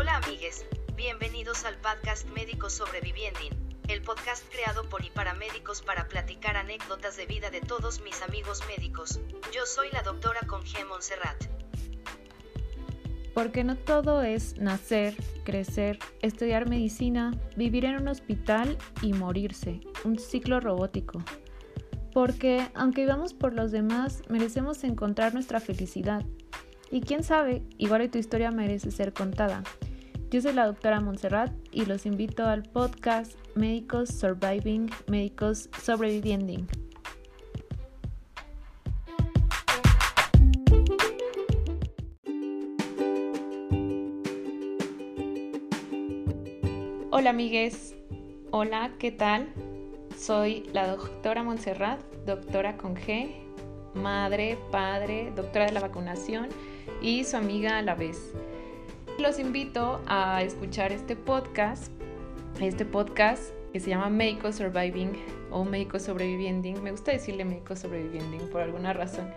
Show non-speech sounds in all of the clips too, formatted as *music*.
Hola amigues, bienvenidos al podcast Médicos Sobreviviendo, el podcast creado por y para médicos para platicar anécdotas de vida de todos mis amigos médicos. Yo soy la doctora Conge Montserrat. Porque no todo es nacer, crecer, estudiar medicina, vivir en un hospital y morirse, un ciclo robótico. Porque aunque vivamos por los demás, merecemos encontrar nuestra felicidad. Y quién sabe, igual tu historia merece ser contada. Yo soy la doctora Montserrat y los invito al podcast Médicos Surviving, Médicos Sobreviviendo. Hola amigues, hola, ¿qué tal? Soy la doctora Montserrat, doctora con G, madre, padre, doctora de la vacunación y su amiga a la vez. Los invito a escuchar este podcast, este podcast que se llama Médico Surviving o Médico Sobreviviendo. Me gusta decirle Médico Sobreviviendo por alguna razón.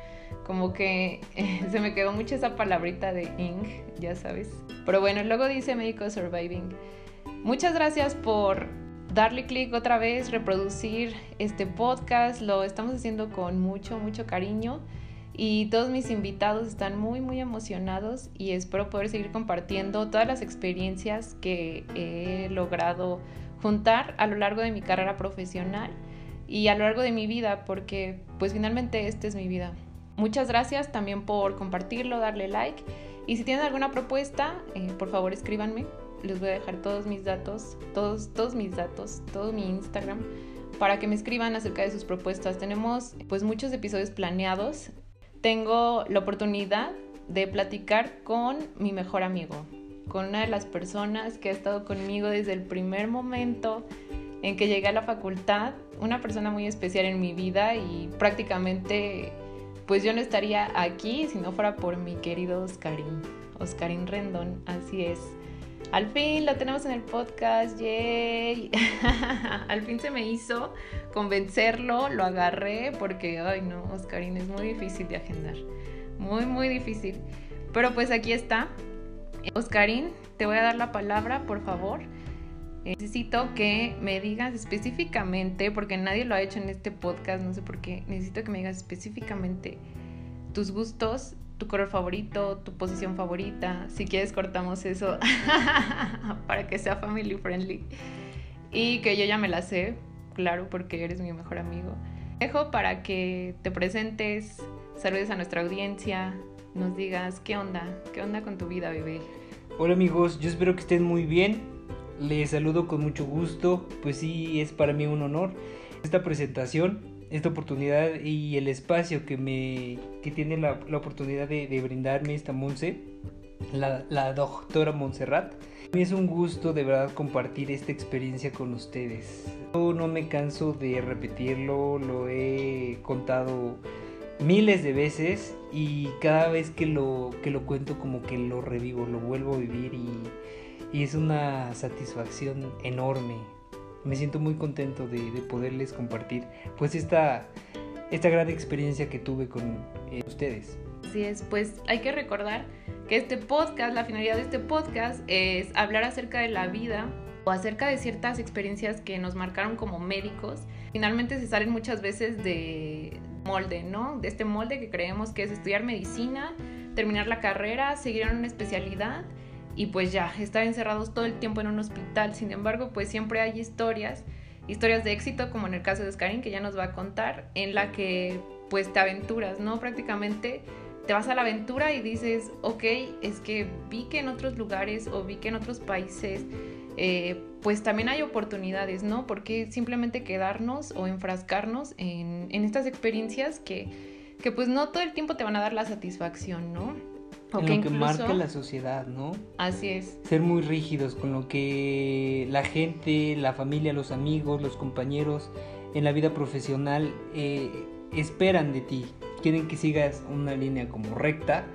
Como que *laughs* se me quedó mucho esa palabrita de ing, ya sabes. Pero bueno, luego dice Médico Surviving. Muchas gracias por darle clic otra vez, reproducir este podcast. Lo estamos haciendo con mucho, mucho cariño. Y todos mis invitados están muy, muy emocionados y espero poder seguir compartiendo todas las experiencias que he logrado juntar a lo largo de mi carrera profesional y a lo largo de mi vida, porque pues finalmente esta es mi vida. Muchas gracias también por compartirlo, darle like y si tienen alguna propuesta, eh, por favor escríbanme les voy a dejar todos mis datos, todos, todos mis datos, todo mi Instagram, para que me escriban acerca de sus propuestas. Tenemos pues muchos episodios planeados. Tengo la oportunidad de platicar con mi mejor amigo, con una de las personas que ha estado conmigo desde el primer momento en que llegué a la facultad, una persona muy especial en mi vida y prácticamente pues yo no estaría aquí si no fuera por mi querido Oscarín, Oscarín Rendón, así es. Al fin lo tenemos en el podcast, yay. *laughs* Al fin se me hizo convencerlo, lo agarré porque, ay no, Oscarín, es muy difícil de agendar. Muy, muy difícil. Pero pues aquí está. Oscarín, te voy a dar la palabra, por favor. Necesito que me digas específicamente, porque nadie lo ha hecho en este podcast, no sé por qué, necesito que me digas específicamente tus gustos tu color favorito, tu posición favorita. Si quieres cortamos eso *laughs* para que sea family friendly. Y que yo ya me la sé, claro, porque eres mi mejor amigo. Dejo para que te presentes, saludes a nuestra audiencia, nos digas qué onda, qué onda con tu vida, bebé. Hola amigos, yo espero que estén muy bien. Les saludo con mucho gusto, pues sí, es para mí un honor esta presentación esta oportunidad y el espacio que me que tiene la, la oportunidad de, de, brindarme esta Monse, la, la doctora Montserrat. A mí es un gusto de verdad compartir esta experiencia con ustedes. Yo no me canso de repetirlo, lo he contado miles de veces y cada vez que lo, que lo cuento como que lo revivo, lo vuelvo a vivir y, y es una satisfacción enorme me siento muy contento de, poderles compartir pues esta, esta gran experiencia que tuve con eh, ustedes. Así es, pues hay que recordar que este podcast, la finalidad de este podcast es hablar acerca de la vida o acerca de ciertas experiencias que nos marcaron como médicos. Finalmente se salen muchas veces de molde, ¿no? De este molde que creemos que es estudiar medicina, terminar la carrera, seguir en una especialidad y pues ya, estar encerrados todo el tiempo en un hospital. Sin embargo, pues siempre hay historias, historias de éxito, como en el caso de Oscarín, que ya nos va a contar, en la que pues te aventuras, ¿no? Prácticamente te vas a la aventura y dices, ok, es que vi que en otros lugares o vi que en otros países eh, pues también hay oportunidades, ¿no? Porque simplemente quedarnos o enfrascarnos en, en estas experiencias que, que pues no todo el tiempo te van a dar la satisfacción, ¿no? En lo que marca la sociedad, ¿no? Así es. Ser muy rígidos con lo que la gente, la familia, los amigos, los compañeros en la vida profesional eh, esperan de ti. Quieren que sigas una línea como recta.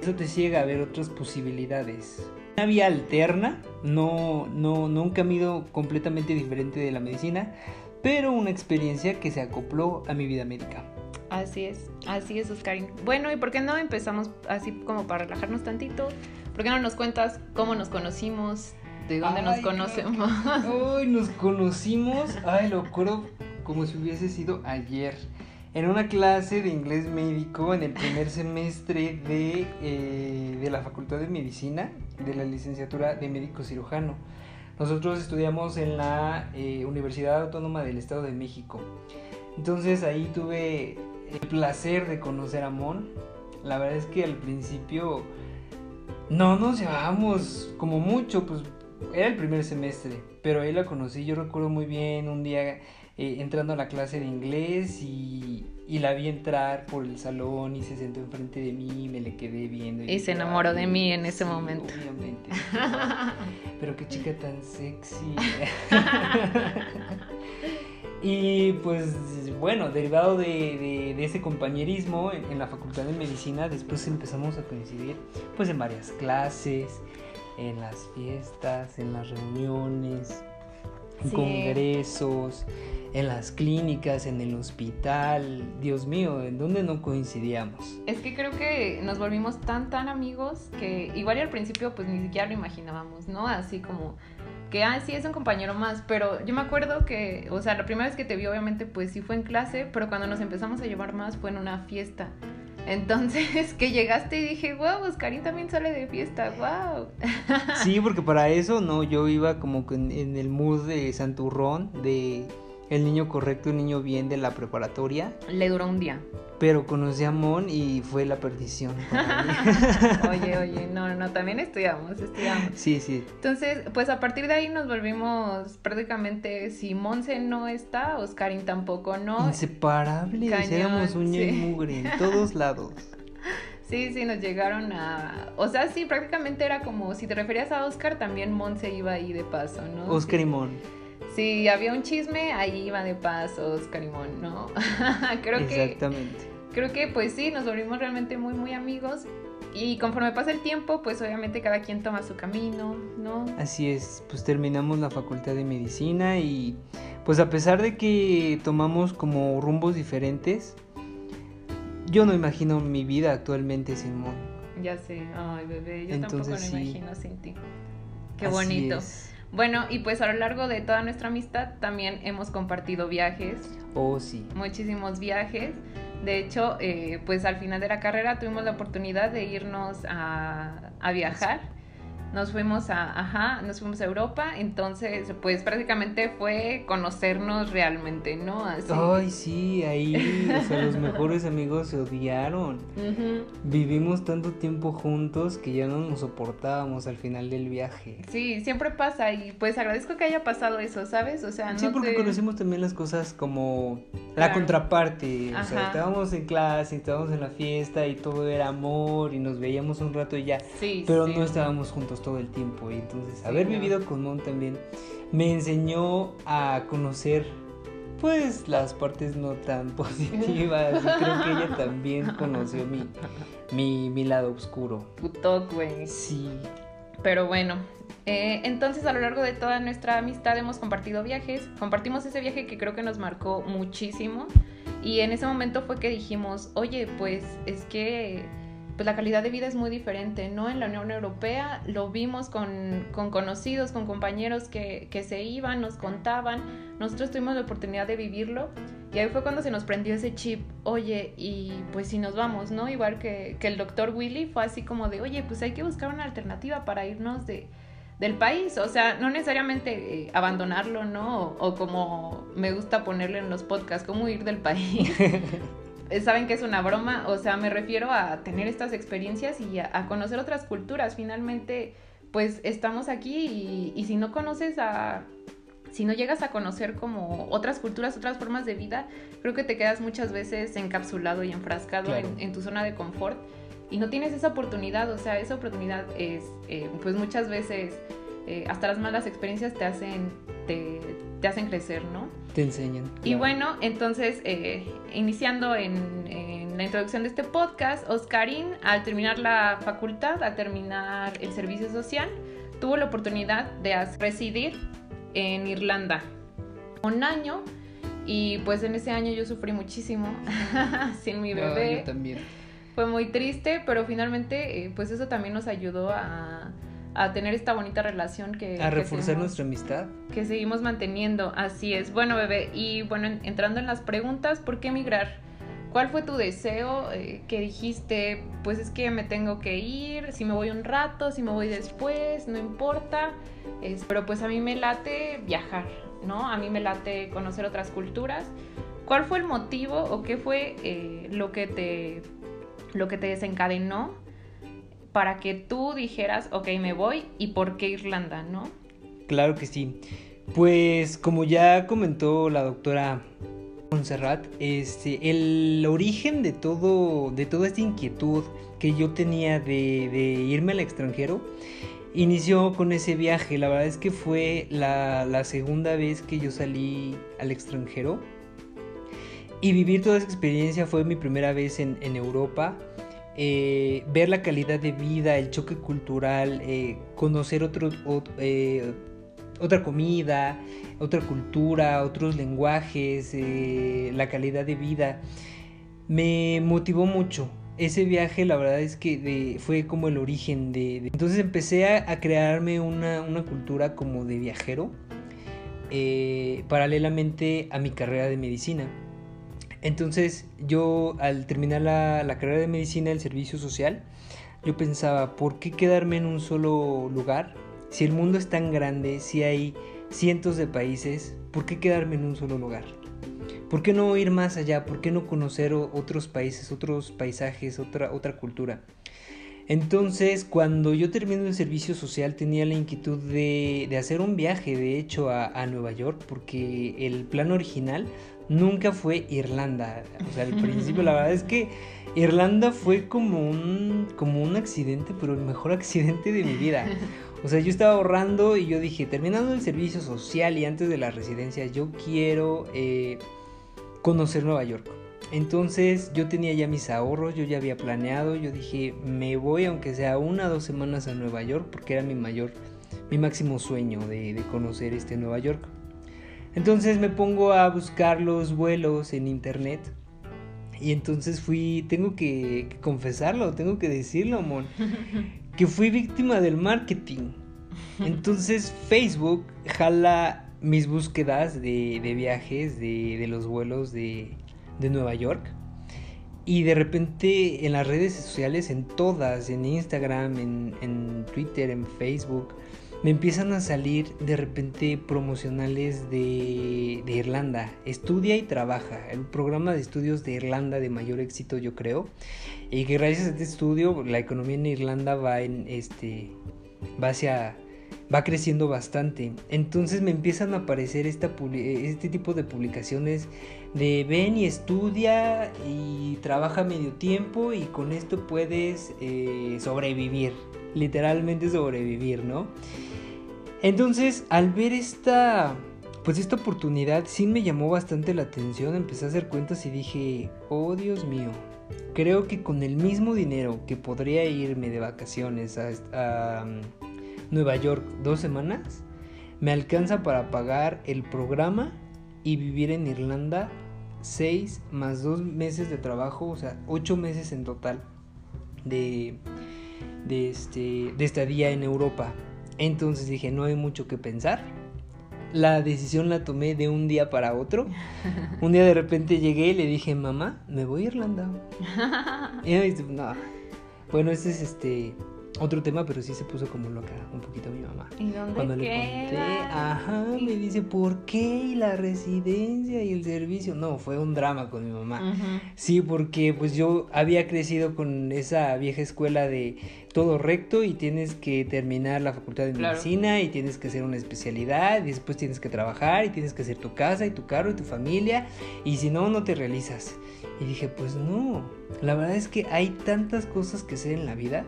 Eso te ciega a ver otras posibilidades. Una vía alterna, no, no, no un camino completamente diferente de la medicina, pero una experiencia que se acopló a mi vida médica. Así es, así es, Oscarín. Bueno, ¿y por qué no empezamos así como para relajarnos tantito? ¿Por qué no nos cuentas cómo nos conocimos? ¿De dónde nos conocemos? Ay, *laughs* nos conocimos, ay, lo acuerdo como si hubiese sido ayer. En una clase de inglés médico en el primer semestre de, eh, de la Facultad de Medicina, de la licenciatura de médico cirujano. Nosotros estudiamos en la eh, Universidad Autónoma del Estado de México. Entonces ahí tuve el placer de conocer a Mon. La verdad es que al principio no nos llevábamos como mucho, pues era el primer semestre, pero ahí la conocí, yo recuerdo muy bien un día eh, entrando a la clase de inglés y, y la vi entrar por el salón y se sentó enfrente de mí, me le quedé viendo. Y se enamoró de "Ay, mí en ese sí, momento". Obviamente. *laughs* pero qué chica tan sexy. *laughs* Y pues bueno, derivado de, de- de ese compañerismo en, en la Facultad de Medicina, después empezamos a coincidir pues en varias clases, en las fiestas, en las reuniones, en Sí. congresos, en las clínicas, en el hospital. Dios mío, ¿en dónde no coincidíamos? Es que creo que nos volvimos tan, tan amigos que igual y al principio pues ni siquiera lo imaginábamos, ¿no? Así como que, ah, sí, es un compañero más, pero yo me acuerdo que, o sea, la primera vez que te vi obviamente pues sí fue en clase, pero cuando nos empezamos a llevar más fue en una fiesta. Entonces, *laughs* que llegaste y dije, wow, Oscarín también sale de fiesta, wow. Sí, *laughs* porque para eso no, yo iba como que en, en el mood de Santurrón, de el niño correcto, el niño bien de la preparatoria, Le duró un día. pero conocí a Mon y fue la perdición. *laughs* Oye, oye, no, no, también estudiamos, estudiamos. sí, sí. Entonces, pues a partir de ahí nos volvimos prácticamente, si Monse no está, Oscarín tampoco, ¿no? Inseparables, Cañón, éramos uña y mugre en todos lados. *laughs* Sí, sí, nos llegaron a... O sea, sí, prácticamente era como, si te referías a Oscar, también Monse iba ahí de paso, ¿no? Oscar y Mon. Si había un chisme, ahí iba de paso Oscar y Mon, ¿no? *laughs* creo que... Exactamente. Creo que pues sí, nos volvimos realmente muy, muy amigos. Y conforme pasa el tiempo, pues obviamente cada quien toma su camino, ¿no? Así es, pues terminamos la facultad de medicina y pues a pesar de que tomamos como rumbos diferentes, yo no imagino mi vida actualmente sin Mon. Ya sé, ay bebé, yo Entonces, tampoco sí. me imagino sin ti. Qué Así bonito. es. Bueno, y pues a lo largo de toda nuestra amistad también hemos compartido viajes, Oh, sí. muchísimos viajes. De hecho, eh, pues al final de la carrera tuvimos la oportunidad de irnos a, a viajar. Nos fuimos a, ajá, nos fuimos a Europa, entonces pues prácticamente fue conocernos realmente, ¿no? Así. Ay, sí, ahí, o sea, los mejores amigos se odiaron. Vivimos tanto tiempo juntos que ya no nos soportábamos al final del viaje. Sí, siempre pasa y pues agradezco que haya pasado eso, ¿sabes? O sea, no Sí, porque te- conocimos también las cosas como la Claro. contraparte. O sea, estábamos en clase, estábamos en la fiesta y todo era amor y nos veíamos un rato y ya. Sí, Pero sí. no estábamos juntos todo el tiempo. Y entonces, Sí, haber no. vivido con Mon también me enseñó a conocer. Pues las partes no tan *laughs* positivas. y creo que ella también conoció mi, mi, mi lado oscuro. Puto, güey. Sí. Pero bueno, eh, entonces a lo largo de toda nuestra amistad hemos compartido viajes. Compartimos ese viaje que creo que nos marcó muchísimo. Y en ese momento fue que dijimos, oye, pues es que pues la calidad de vida es muy diferente, ¿no? En la Unión Europea lo vimos con, con conocidos, con compañeros que, que se iban, nos contaban, nosotros tuvimos la oportunidad de vivirlo y ahí fue cuando se nos prendió ese chip, oye, y pues si nos vamos, ¿no? Igual que, que el doctor Willy fue así como de, oye, pues hay que buscar una alternativa para irnos de, del país, o sea, no necesariamente eh, abandonarlo, ¿no? O, o como me gusta ponerle en los podcasts, como ir del país. *laughs* Eh, Saben que es una broma, o sea, me refiero a tener estas experiencias y a, a conocer otras culturas. Finalmente, pues estamos aquí y, y si no conoces a, si no llegas a conocer como otras culturas, otras formas de vida, creo que te quedas muchas veces encapsulado y enfrascado Claro. en, en tu zona de confort y no tienes esa oportunidad, o sea, esa oportunidad es, eh, pues muchas veces, eh, hasta las malas experiencias te hacen, te, te hacen crecer, ¿no? Te enseñan. Y bueno, entonces, eh, iniciando en, en la introducción de este podcast, Oscarín, al terminar la facultad, al terminar el servicio social, tuvo la oportunidad de residir en Irlanda un año y pues en ese año yo sufrí muchísimo *laughs* sin mi bebé. yo también. fue muy triste, pero finalmente eh, pues eso también nos ayudó a, a tener esta bonita relación que... A reforzar seguimos, nuestra amistad. Que seguimos manteniendo, así es. Bueno, bebé, y bueno, entrando en las preguntas, ¿por qué emigrar? ¿Cuál fue tu deseo eh, que dijiste, pues es que me tengo que ir, si me voy un rato, si me voy después, no importa, es, pero pues a mí me late viajar, ¿no? A mí me late conocer otras culturas. ¿Cuál fue el motivo o qué fue eh, lo, que te, lo que te desencadenó para que tú dijeras, ok, me voy y por qué Irlanda, ¿no? Claro que sí. Pues como ya comentó la doctora Montserrat, este, el origen de todo, de toda esta inquietud que yo tenía de, irme al extranjero, inició con ese viaje. La verdad es que fue la, segunda vez que yo salí al extranjero. Y vivir toda esa experiencia fue mi primera vez en Europa. Eh, ver la calidad de vida, el choque cultural, eh, conocer otro, eh, otra comida, otra cultura, otros lenguajes, la calidad de vida. Me motivó mucho. Ese viaje la verdad es que fue como el origen de... Entonces empecé a, a crearme una, una, cultura como de viajero, paralelamente a mi carrera de medicina. Entonces yo al terminar la, carrera de medicina, el servicio social, yo pensaba, ¿por qué quedarme en un solo lugar? Si el mundo es tan grande, si hay cientos de países, ¿por qué quedarme en un solo lugar? ¿Por qué no ir más allá? ¿Por qué no conocer otros países, otros paisajes, otra, otra cultura? Entonces, cuando yo terminé el servicio social, tenía la inquietud de, hacer un viaje, de hecho, a, Nueva York, porque el plan original nunca fue Irlanda. O sea, al *laughs* principio, la verdad es que Irlanda fue como un, como un accidente, pero el mejor *laughs* accidente de mi vida. O sea, yo estaba ahorrando y yo dije, terminando el servicio social y antes de la residencia, yo quiero eh, conocer Nueva York. Entonces yo tenía ya mis ahorros, yo ya había planeado, yo dije, me voy aunque sea una o dos semanas a Nueva York porque era mi mayor, mi máximo sueño de, de conocer este Nueva York. Entonces me pongo a buscar los vuelos en internet y entonces fui, tengo que, que confesarlo, tengo que decirlo, amor, *laughs* que fui víctima del marketing. Entonces Facebook jala mis búsquedas de, de viajes, de, de, los vuelos de, de, Nueva York. Y de repente en las redes sociales, en todas, en Instagram, en, en Twitter, en Facebook, me empiezan a salir de repente promocionales de, Irlanda. Estudia y trabaja. El programa de estudios de Irlanda de mayor éxito, yo creo. Y que gracias a este estudio, la economía en Irlanda va en este. va hacia. va creciendo bastante. Entonces me empiezan a aparecer este tipo de publicaciones de ven y estudia y trabaja medio tiempo y con esto puedes eh, sobrevivir. Literalmente sobrevivir, ¿no? Entonces, al ver esta, pues esta oportunidad, sí me llamó bastante la atención. Empecé a hacer cuentas y dije, oh Dios mío, creo que con el mismo dinero que podría irme de vacaciones a, a Nueva York dos semanas, me alcanza para pagar el programa y vivir en Irlanda seis más dos meses de trabajo, o sea, ocho meses en total de, de, este, de estadía en Europa. Entonces dije, no hay mucho que pensar. La decisión la tomé de un día para otro. *laughs* Un día de repente llegué y le dije, mamá, me voy a Irlanda. *laughs* y ella dice, no. Bueno, este es este otro tema, pero sí se puso como loca un poquito mi mamá. ¿Y dónde Cuando queda? le conté, ajá, me dice, ¿por qué? ¿Y la residencia y el servicio? No, fue un drama con mi mamá. Uh -huh. Sí, porque pues yo había crecido con esa vieja escuela de todo recto y tienes que terminar la facultad de Claro. medicina y tienes que hacer una especialidad y después tienes que trabajar y tienes que hacer tu casa y tu carro y tu familia y si no, no te realizas. Y dije, pues no, la verdad es que hay tantas cosas que hacer en la vida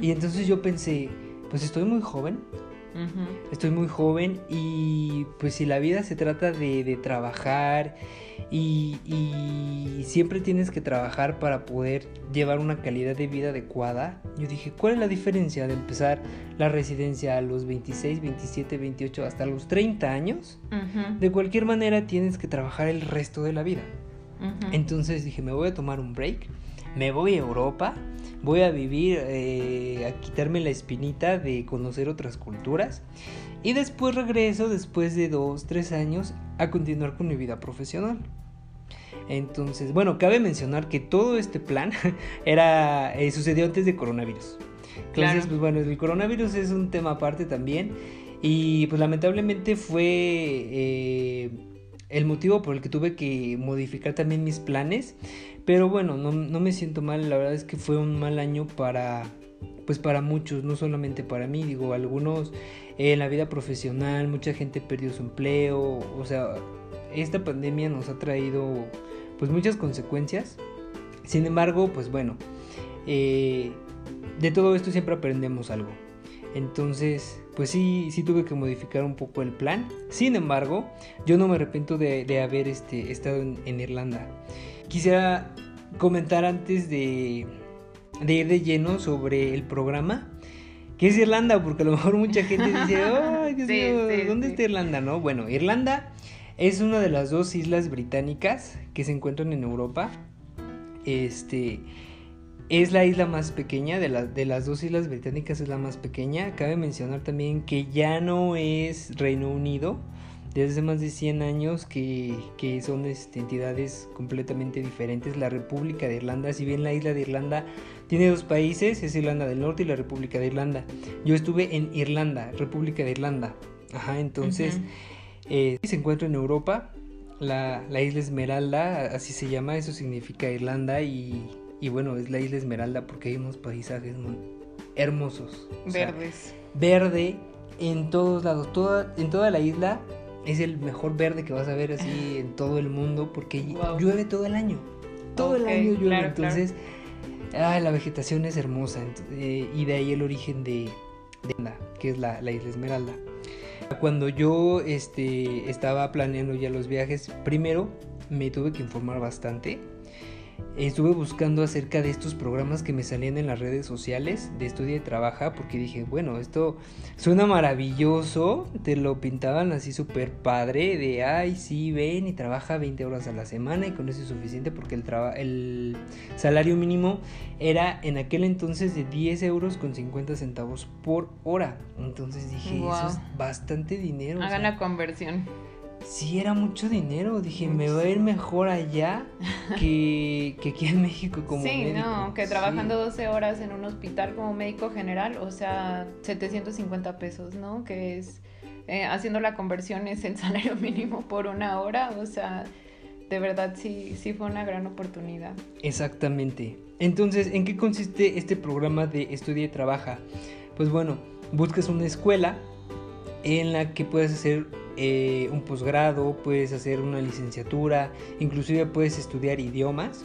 y entonces yo pensé, pues estoy muy joven, estoy muy joven y pues si la vida se trata de, de trabajar y, y siempre tienes que trabajar para poder llevar una calidad de vida adecuada, yo dije, ¿cuál es la diferencia de empezar la residencia a los 26, 27, 28 hasta los 30 años? De cualquier manera tienes que trabajar el resto de la vida. Entonces dije, me voy a tomar un break. me voy a Europa, voy a vivir, eh, a quitarme la espinita de conocer otras culturas y después regreso después de dos, tres años a continuar con mi vida profesional. Entonces, bueno, cabe mencionar que todo este plan *laughs* era eh, sucedió antes de coronavirus. Entonces, pues bueno, el coronavirus es un tema aparte también. Y pues lamentablemente fue eh, el motivo por el que tuve que modificar también mis planes. Pero bueno, no, no, me siento mal. La verdad es que fue un mal año para, pues para muchos, no solamente para mí. Digo, algunos en la vida profesional, mucha gente perdió su empleo. O sea, esta pandemia nos ha traído pues muchas consecuencias. Sin embargo, pues bueno, eh, de todo esto siempre aprendemos algo. Entonces, pues sí, sí tuve que modificar un poco el plan. Sin embargo, yo no me arrepiento de, haber este, estado en, Irlanda. Quisiera comentar antes de, de ir de lleno sobre el programa. ¿Qué es Irlanda? Porque a lo mejor mucha gente dice, *laughs* ay, Dios mío, ¿dónde está Irlanda? No, bueno, Irlanda es una de las dos islas británicas que se encuentran en Europa. Este es la isla más pequeña de, de las dos islas británicas, es la más pequeña. Cabe mencionar también que ya no es Reino Unido, desde hace más de 100 años que, son este, entidades completamente diferentes. La República de Irlanda, si bien la isla de Irlanda tiene dos países, es Irlanda del Norte y la República de Irlanda. Yo estuve en Irlanda, República de Irlanda. Ajá, entonces... Eh, se encuentra en Europa, la, isla Esmeralda, así se llama, eso significa Irlanda y, bueno, es la isla Esmeralda porque hay unos paisajes muy hermosos. Verdes. verde en todos lados, toda, en toda la isla es el mejor verde que vas a ver así en todo el mundo porque llueve todo el año. Todo el año llueve, entonces la vegetación es hermosa eh, y de ahí el origen de, de que es la, la isla Esmeralda. Cuando yo este, estaba planeando ya los viajes, primero me tuve que informar bastante estuve buscando acerca de estos programas que me salían en las redes sociales de estudia y trabaja porque dije, bueno, esto suena maravilloso, te lo pintaban así súper padre de, ay, sí, ven y trabaja 20 horas a la semana y con eso es suficiente porque el, el salario mínimo era en aquel entonces de 10 euros con 50 centavos por hora. Entonces dije, eso es bastante dinero. Hagan la conversión sí era mucho dinero. Dije, me va a ir mejor allá que, *laughs* aquí en México como sí, no, que trabajando 12 horas en un hospital como médico general, o sea, 750 pesos, ¿no? Que es, eh, haciendo la conversión es el salario *laughs* mínimo por una hora, o sea, de verdad sí, sí fue una gran oportunidad. Exactamente. Entonces, ¿en qué consiste este programa de estudia y trabaja? Pues bueno, buscas una escuela en la que puedes hacer eh, un posgrado, puedes hacer una licenciatura, inclusive puedes estudiar idiomas.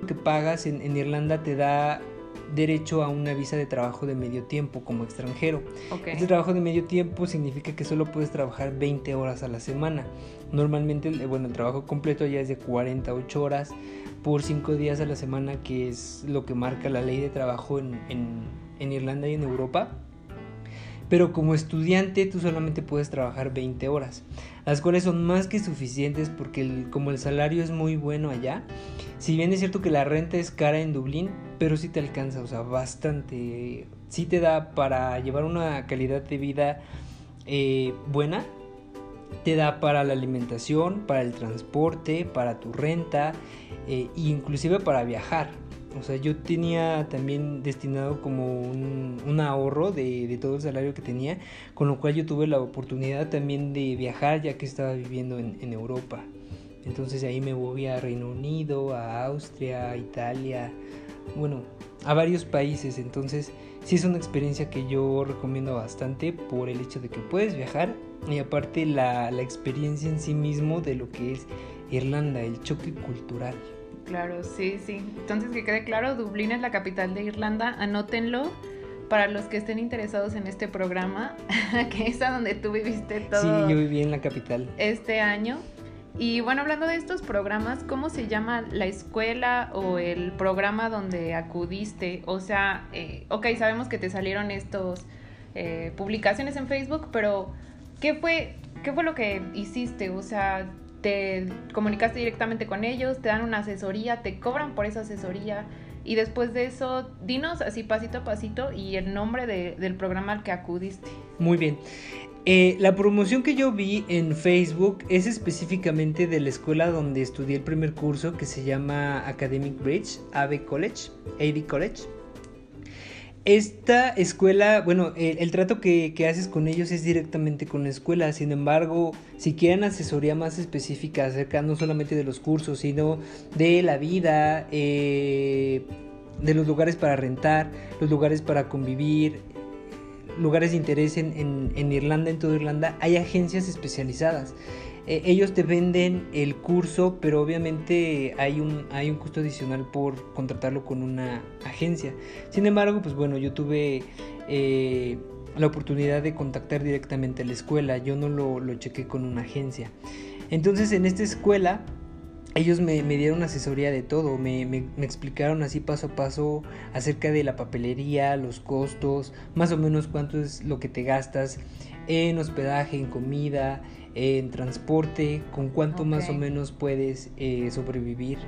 Lo que pagas en, Irlanda te da derecho a una visa de trabajo de medio tiempo como extranjero. Este trabajo de medio tiempo significa que solo puedes trabajar 20 horas a la semana. Normalmente, bueno, el trabajo completo ya es de 48 horas por 5 días a la semana, que es lo que marca la ley de trabajo en, en Irlanda y en Europa pero como estudiante tú solamente puedes trabajar 20 horas, las cuales son más que suficientes porque como el salario es muy bueno allá, si bien es cierto que la renta es cara en Dublín, pero sí te alcanza, o sea, bastante, sí te da para llevar una calidad de vida eh, buena, te da para la alimentación, para el transporte, para tu renta e inclusive para viajar. O sea, yo tenía también destinado como un, ahorro de, todo el salario que tenía, con lo cual yo tuve la oportunidad también de viajar ya que estaba viviendo en, Europa. Entonces ahí me voy a Reino Unido, a Austria, a Italia, bueno, a varios países. Entonces sí es una experiencia que yo recomiendo bastante por el hecho de que puedes viajar y aparte la, la experiencia en sí mismo de lo que es Irlanda, el choque cultural. Claro, sí, sí. Entonces que quede claro, Dublín es la capital de Irlanda, anótenlo para los que estén interesados en este programa, *laughs* que es a donde tú viviste todo. Sí, yo viví en la capital. Este año. Y bueno, hablando de estos programas, ¿cómo se llama la escuela o el programa donde acudiste? O sea, eh, ok, sabemos que te salieron estos eh, publicaciones en Facebook, pero ¿qué fue, ¿qué fue lo que hiciste? O sea, te comunicaste directamente con ellos, te dan una asesoría, te cobran por esa asesoría Y después de eso, dinos así pasito a pasito y el nombre del programa al que acudiste. Muy bien. Eh, la promoción que yo vi en Facebook es específicamente de la escuela donde estudié el primer curso que se llama Academic Bridge, AV College, AV College. Esta escuela, bueno, el, trato que, haces con ellos es directamente con la escuela, sin embargo, si quieren asesoría más específica acerca no solamente de los cursos, sino de la vida, eh, de los lugares para rentar, los lugares para convivir, lugares de interés en, en, Irlanda, en toda Irlanda, hay agencias especializadas. Eh, ellos te venden el curso, pero obviamente hay un, hay un costo adicional por contratarlo con una agencia. Sin embargo, pues bueno, yo tuve eh, la oportunidad de contactar directamente a la escuela, yo no lo, lo chequé con una agencia. Entonces en esta escuela ellos me, dieron asesoría de todo, me, explicaron así paso a paso acerca de la papelería, los costos, más o menos cuánto es lo que te gastas en hospedaje, en comida, en transporte, con cuánto más o menos puedes eh, sobrevivir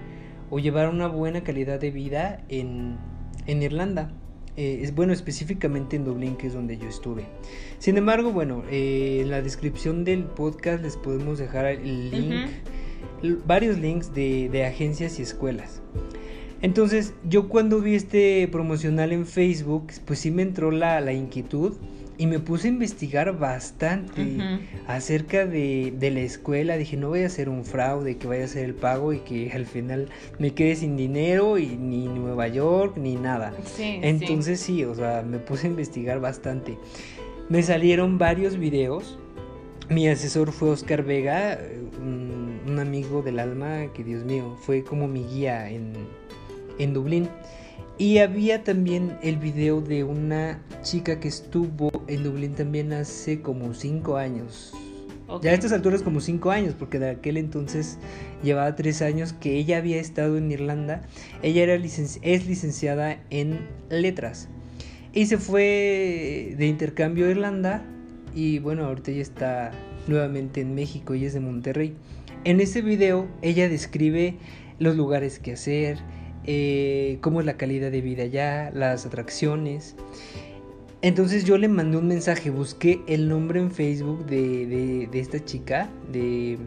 o llevar una buena calidad de vida en, Irlanda. Eh, es bueno específicamente en Dublín que es donde yo estuve sin embargo bueno eh, en la descripción del podcast les podemos dejar el link varios links de, agencias y escuelas. Entonces, yo cuando vi este promocional en Facebook, pues sí me entró la, la inquietud y me puse a investigar bastante acerca de, la escuela. Dije, no voy a hacer un fraude, que vaya a hacer el pago y que al final me quede sin dinero y ni Nueva York ni nada. Entonces sí. sí, o sea, me puse a investigar bastante. Me salieron varios videos mi asesor fue Oscar Vega, un, amigo del alma que Dios mío, fue como mi guía en, en Dublín. Y había también el video de una chica que estuvo en Dublín también hace como cinco años. Ya a estas alturas como cinco años, porque de aquel entonces llevaba tres años que ella había estado en Irlanda. Ella era es licenciada en letras. Y se fue de intercambio a Irlanda y bueno, ahorita ella está nuevamente en México y es de Monterrey. En ese video ella describe los lugares que hacer, eh, cómo es la calidad de vida allá, las atracciones. Entonces yo le mandé un mensaje, busqué el nombre en Facebook de, esta chica, de,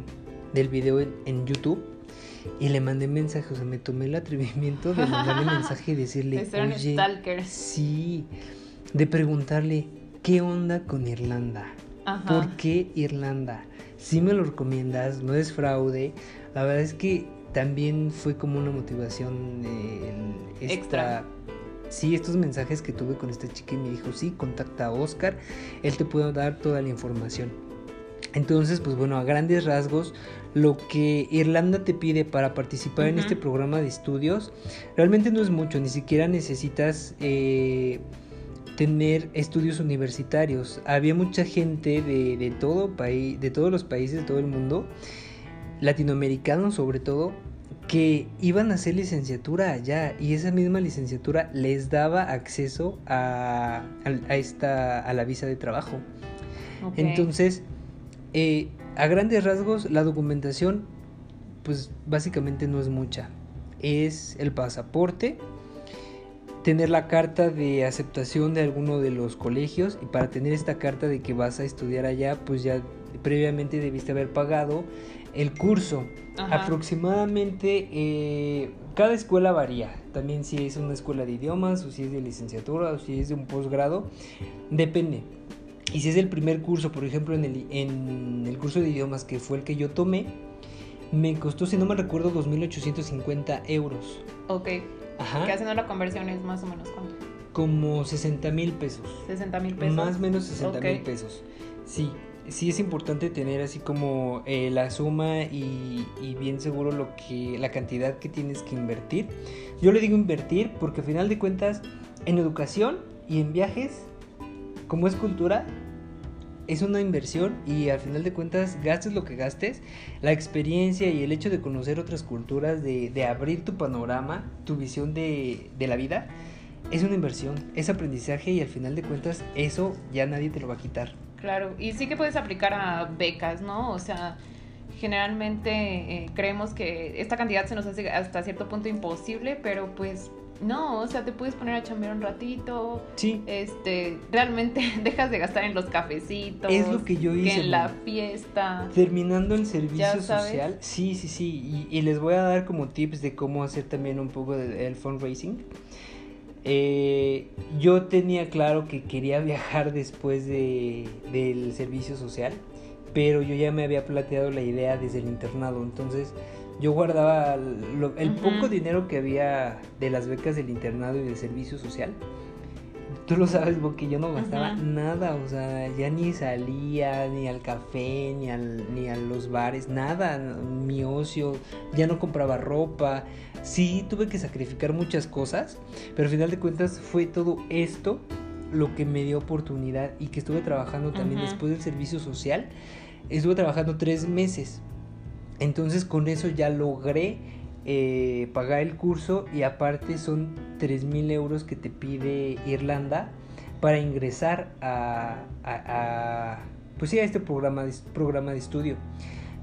del video en, YouTube, y le mandé mensaje, o sea, me tomé el atrevimiento de mandarle *laughs* mensaje y decirle, oye, sí, de preguntarle, ¿qué onda con Irlanda? ¿Por qué Irlanda? Si me lo recomiendas, no es fraude. La verdad es que también fue como una motivación extra. Sí, estos mensajes que tuve con esta chica y me dijo, sí, contacta a Oscar, él te puede dar toda la información. Entonces, pues bueno, a grandes rasgos, lo que Irlanda te pide para participar en este programa de estudios realmente no es mucho, ni siquiera necesitas eh, tener estudios universitarios. Había mucha gente de, todo país, de todos los países de todo el mundo, latinoamericanos sobre todo, que iban a hacer licenciatura allá y esa misma licenciatura les daba acceso a, esta, a la visa de trabajo. Entonces, eh, a grandes rasgos, la documentación, pues básicamente no es mucha. Es el pasaporte, tener la carta de aceptación de alguno de los colegios y para tener esta carta de que vas a estudiar allá, pues ya previamente debiste haber pagado el curso. Aproximadamente eh, cada escuela varía. También si es una escuela de idiomas o si es de licenciatura o si es de un posgrado, depende. Y si es el primer curso, por ejemplo, en el, en el curso de idiomas que fue el que yo tomé, me costó, si no me recuerdo, 2.850 euros. Ok. Ajá. Que haciendo la conversión es más o menos cuánto. Como 60 mil pesos. 60 mil pesos. Más o menos 60 mil pesos. Sí, sí es importante tener así como eh, la suma y, bien seguro lo que la cantidad que tienes que invertir. Yo le digo invertir porque al final de cuentas en educación y en viajes, como es cultura, es una inversión y al final de cuentas gastes lo que gastes, la experiencia y el hecho de conocer otras culturas, de, abrir tu panorama, tu visión de, la vida, es una inversión, es aprendizaje y al final de cuentas eso ya nadie te lo va a quitar. Claro, y sí que puedes aplicar a becas, ¿no? O sea, generalmente eh, creemos que esta cantidad se nos hace hasta cierto punto imposible, pero pues no, o sea, te puedes poner a chambear un ratito. Sí. Este, realmente *laughs* dejas de gastar en los cafecitos. Es lo que yo hice. en la fiesta. Terminando el servicio social, sí, sí, sí, y, y les voy a dar como tips de cómo hacer también un poco del fundraising. Eh, yo tenía claro que quería viajar después de, del servicio social, pero yo ya me había planteado la idea desde el internado, entonces yo guardaba lo- el poco dinero que había de las becas del internado y del servicio social. Tú lo sabes, porque yo no gastaba nada, o sea, ya ni salía, ni al café, ni, al, ni a los bares, nada, mi ocio, ya no compraba ropa, sí tuve que sacrificar muchas cosas, pero al final de cuentas fue todo esto lo que me dio oportunidad y que estuve trabajando también después del servicio social, estuve trabajando tres meses, entonces con eso ya logré eh, pagar el curso y aparte son 3 mil euros que te pide Irlanda para ingresar a, pues sí, a este programa de, programa de estudio.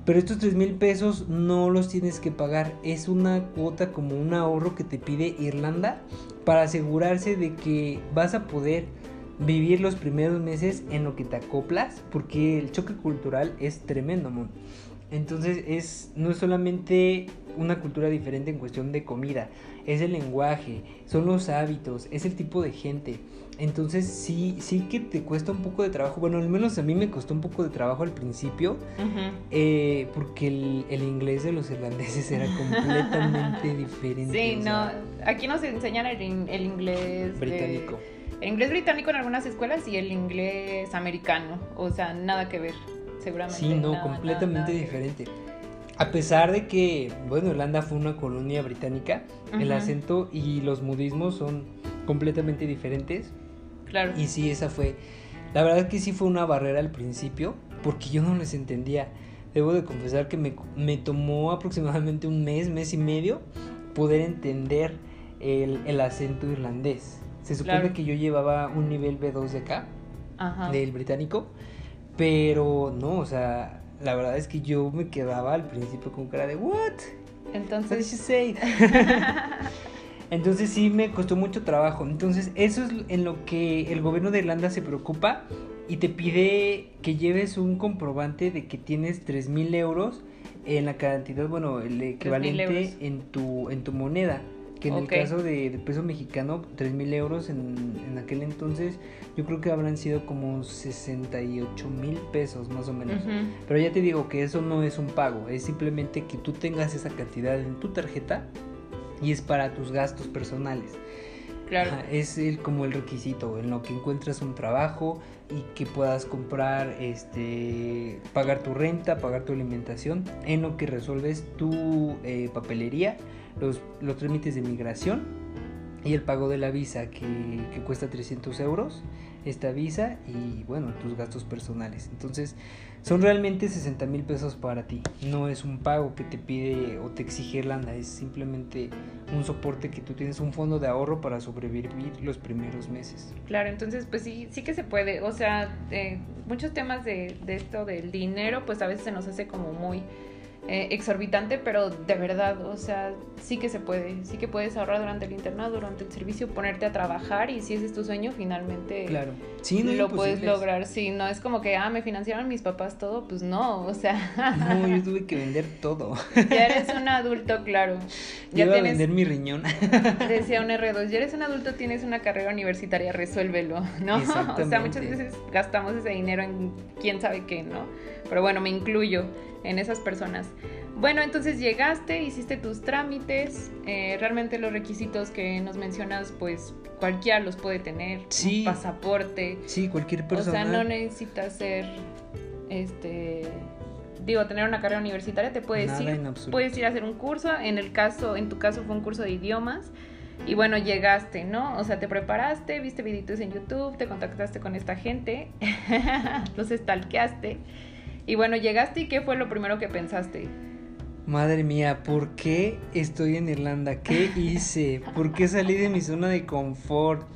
Pero estos 3 mil pesos no los tienes que pagar, es una cuota como un ahorro que te pide Irlanda para asegurarse de que vas a poder vivir los primeros meses en lo que te acoplas, porque el choque cultural es tremendo. Entonces es no es solamente una cultura diferente en cuestión de comida, es el lenguaje, son los hábitos, es el tipo de gente. Entonces sí, sí que te cuesta un poco de trabajo. Bueno, al menos a mí me costó un poco de trabajo al principio, eh, porque el, el inglés de los irlandeses era completamente *laughs* diferente. Sí, o no. Aquí nos enseñan el, el inglés. de- británico. el inglés británico en algunas escuelas y el inglés americano. O sea, nada que ver. Seguramente. Sí, no, nada, completamente nada, nada diferente. A pesar de que, bueno, Irlanda fue una colonia británica, el acento y los modismos son completamente diferentes. Claro. Y sí, esa fue. La verdad que sí fue una barrera al principio, porque yo no les entendía. Debo de confesar que me, me tomó aproximadamente un mes, mes y medio, poder entender el, el acento irlandés. Se supone Claro. que yo llevaba un nivel B2 de acá, Ajá. del británico, pero no, o sea, la verdad es que yo me quedaba al principio con cara de, ¿what? What did Entonces. say? *laughs* Entonces sí me costó mucho trabajo. Entonces eso es en lo que el gobierno de Irlanda se preocupa y te pide que lleves un comprobante de que tienes 3 mil euros en la cantidad, bueno, el equivalente en tu, en tu moneda. Que en el caso de, de peso mexicano, 3 mil euros en, en aquel entonces, yo creo que habrán sido como 68 mil pesos más o menos. Pero ya te digo que eso no es un pago, es simplemente que tú tengas esa cantidad en tu tarjeta y es para tus gastos personales. Claro. Ajá, es el, como el requisito, en lo que encuentras un trabajo y que puedas comprar, este, pagar tu renta, pagar tu alimentación, en lo que resuelves tu eh, papelería, los, los trámites de migración y el pago de la visa que, que cuesta 300 euros, esta visa y bueno, tus gastos personales. Entonces son realmente 60 mil pesos para ti, no es un pago que te pide o te exige Irlanda, es simplemente un soporte que tú tienes un fondo de ahorro para sobrevivir los primeros meses. Claro, entonces pues sí, sí que se puede. O sea, eh, muchos temas de, de esto del dinero, pues a veces se nos hace como muy eh, exorbitante, pero de verdad, o sea, sí que se puede. Sí que puedes ahorrar durante el internado, durante el servicio, ponerte a trabajar y si ese es tu sueño, finalmente Claro, sí, no lo puedes lograr. Sí, no es como que, ah, me financiaron mis papás todo, pues no, o sea, No, yo tuve que vender todo. *laughs* ya eres un adulto, claro. Ya iba a tienes, vender mi riñón. *laughs* decía un R2, ya eres un adulto, tienes una carrera universitaria, resuélvelo, ¿no? O sea, muchas veces gastamos ese dinero en quién sabe qué, ¿no? Pero bueno, me incluyo en esas personas. Bueno, entonces llegaste, hiciste tus trámites, eh, realmente los requisitos que nos mencionas, pues cualquiera los puede tener, Sí. un pasaporte, Sí, cualquier o persona. sea, no necesitas ser, este, digo, tener una carrera universitaria, te puedes Nada ir, puedes ir a hacer un curso, en el caso, en tu caso fue un curso de idiomas, y bueno, llegaste, ¿no? O sea, te preparaste, viste videitos en YouTube, te contactaste con esta gente, *laughs* los stalkeaste, y bueno, llegaste y ¿qué fue lo primero que pensaste? Madre mía, ¿por qué estoy en Irlanda? ¿Qué *laughs* hice? ¿Por qué salí de mi zona de confort?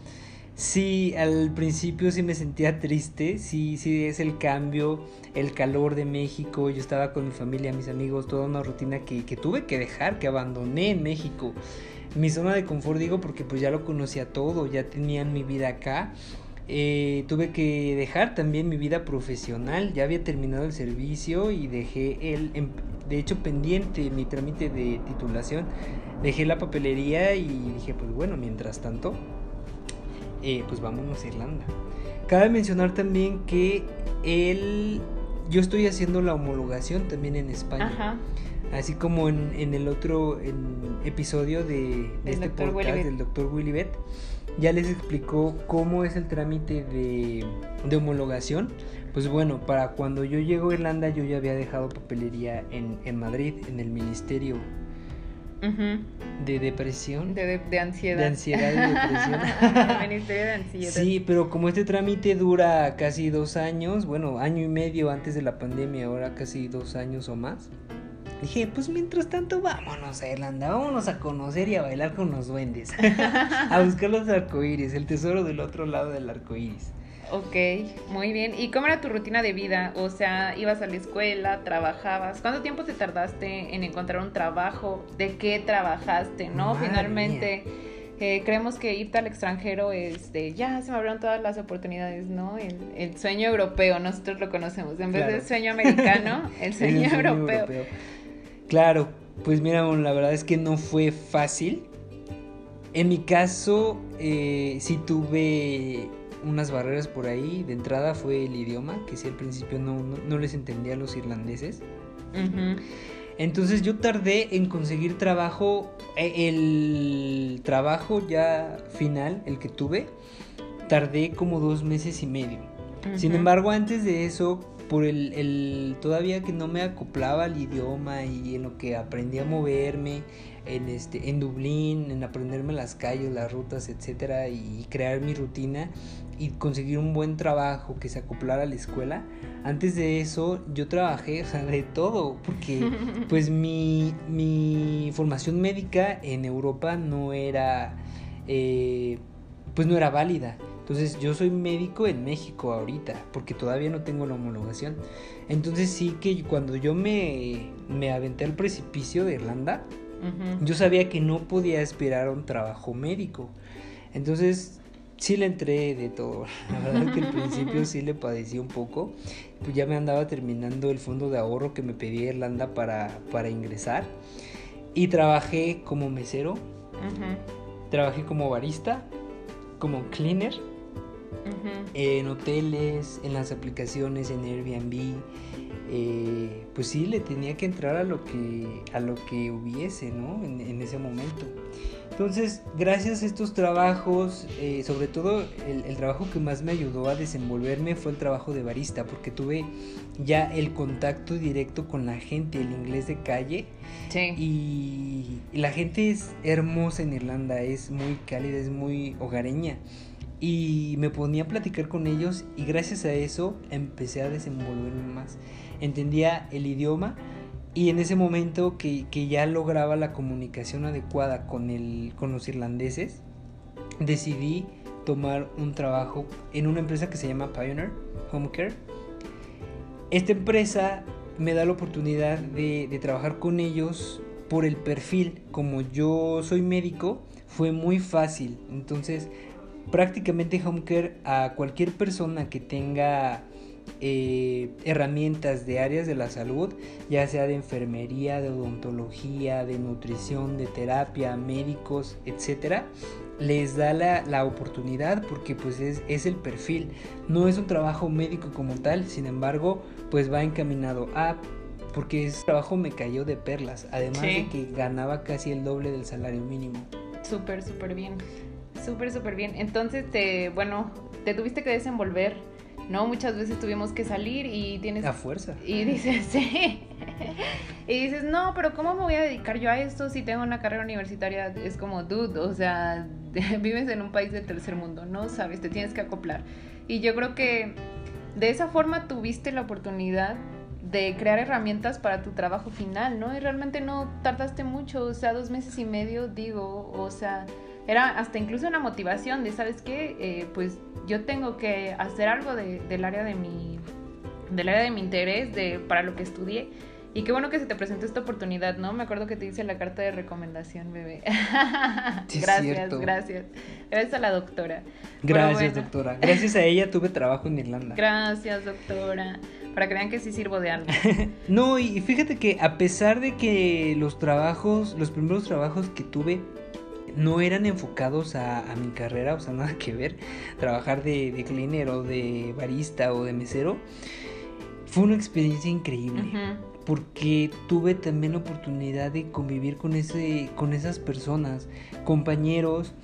Sí, al principio sí me sentía triste, sí, sí es el cambio, el calor de México, yo estaba con mi familia, mis amigos, toda una rutina que, que tuve que dejar, que abandoné en México. mi zona de confort, digo, porque pues ya lo conocía todo, ya tenían mi vida acá. Eh, tuve que dejar también mi vida profesional, ya había terminado el servicio y dejé el, em, de hecho pendiente mi trámite de titulación, dejé la papelería y dije pues bueno, mientras tanto, eh, pues vámonos a Irlanda. Cabe mencionar también que el, yo estoy haciendo la homologación también en España. Ajá. Así como en, en el otro episodio de, este podcast del doctor Willibet, ya les explicó cómo es el trámite de, de, homologación. Pues bueno, para cuando yo llego a Irlanda yo ya había dejado papelería en, en Madrid, en el Ministerio de Depresión. De, de, ansiedad. De ansiedad y depresión. *laughs* el Ministerio de Ansiedad. Sí, pero como este trámite dura casi dos años, bueno, año y medio antes de la pandemia, ahora casi dos años o más Dije, pues mientras tanto, vámonos a Irlanda, vámonos a conocer y a bailar con los duendes. *laughs* a buscar los arcoíris, el tesoro del otro lado del arcoíris. Ok, muy bien. ¿Y cómo era tu rutina de vida? O sea, ibas a la escuela, trabajabas. ¿Cuánto tiempo te tardaste en encontrar un trabajo? ¿De qué trabajaste? ¿No? Finalmente. Eh, creemos que irte al extranjero es de ya se me abrieron todas las oportunidades, ¿no? El, sueño europeo, nosotros lo conocemos. En vez del sueño americano, *laughs* el sueño, europeo. Claro, pues mira, la verdad es que no fue fácil. En mi caso, eh, sí tuve unas barreras por ahí. De entrada fue el idioma, que sí al principio no, les entendía a los irlandeses. Entonces yo tardé en conseguir trabajo, e, el trabajo ya final, el que tuve, tardé como dos meses y medio. Sin embargo, antes de eso, por el, el, todavía que no me acoplaba al idioma y en lo que aprendí a moverme en este en Dublín, en aprenderme las calles, las rutas, etcétera y crear mi rutina y conseguir un buen trabajo que se acoplara a la escuela. Antes de eso yo trabajé *laughs* o sea, de todo porque *laughs* pues mi, mi formación médica en Europa no era eh, pues no era válida. Entonces yo soy médico en México ahorita, porque todavía no tengo la homologación. Entonces sí que cuando yo me, me aventé al precipicio de Irlanda, yo sabía que no podía esperar un trabajo médico. Entonces sí le entré de todo. *laughs* La verdad es que al principio sí le padecí un poco. Pues ya me andaba terminando el fondo de ahorro que me pedía Irlanda para, para ingresar. Y trabajé como mesero. Trabajé como barista. Como cleaner en hoteles, en las aplicaciones, en Airbnb. Eh, pues sí, le tenía que entrar a lo que, a lo que hubiese, ¿no? En, ese momento. Entonces, gracias a estos trabajos, eh, sobre todo el, trabajo que más me ayudó a desenvolverme fue el trabajo de barista, porque tuve ya el contacto directo con la gente, el inglés de calle. y la gente es hermosa en Irlanda, es muy cálida, es muy hogareña y me ponía a platicar con ellos y gracias a eso empecé a desenvolverme más. Entendía el idioma y en ese momento que, ya lograba la comunicación adecuada con, el, con los irlandeses, decidí tomar un trabajo en una empresa que se llama Pioneer Home Care. Esta empresa me da la oportunidad de, de trabajar con ellos por el perfil. Como yo soy médico, fue muy fácil. Entonces prácticamente Homecare a cualquier persona que tenga eh, herramientas de áreas de la salud, ya sea de enfermería, de odontología, de nutrición, de terapia, médicos, etcétera, les da la, oportunidad porque pues es, el perfil. No es un trabajo médico como tal, sin embargo, pues va encaminado a porque ese trabajo me cayó de perlas, además de que ganaba casi el doble del salario mínimo. Súper, súper bien. Súper, súper bien. Entonces, te, bueno, te tuviste que desenvolver, ¿no? Muchas veces tuvimos que salir y tienes... A fuerza. Y dices, *laughs* sí. y dices, no, pero ¿cómo me voy a dedicar yo a esto si tengo una carrera universitaria? Es como, dude, o sea, *laughs* vives en un país del tercer mundo, ¿no? Sabes, te tienes que acoplar. Y yo creo que de esa forma tuviste la oportunidad de crear herramientas para tu trabajo final, ¿no? Y realmente no tardaste mucho, o sea, dos meses y medio, digo, o sea, era hasta incluso una motivación de, ¿sabes qué? Eh, pues yo tengo que hacer algo del área de mi, del área de mi interés, de, para lo que estudié. Y qué bueno que se te presentó esta oportunidad, ¿no? Me acuerdo que te hice la carta de recomendación, bebé. *laughs* gracias, gracias. Gracias a la doctora. Gracias, doctora. Gracias a ella tuve trabajo en Irlanda. Gracias, doctora. Para que vean que sí sirvo de algo. *laughs* no, y fíjate que a pesar de que los trabajos, los primeros trabajos que tuve no eran enfocados a, mi carrera, o sea, *laughs* nada que ver, trabajar de, de cleaner o de barista o de mesero, fue una experiencia increíble porque tuve también la oportunidad de convivir con, ese, con esas personas, compañeros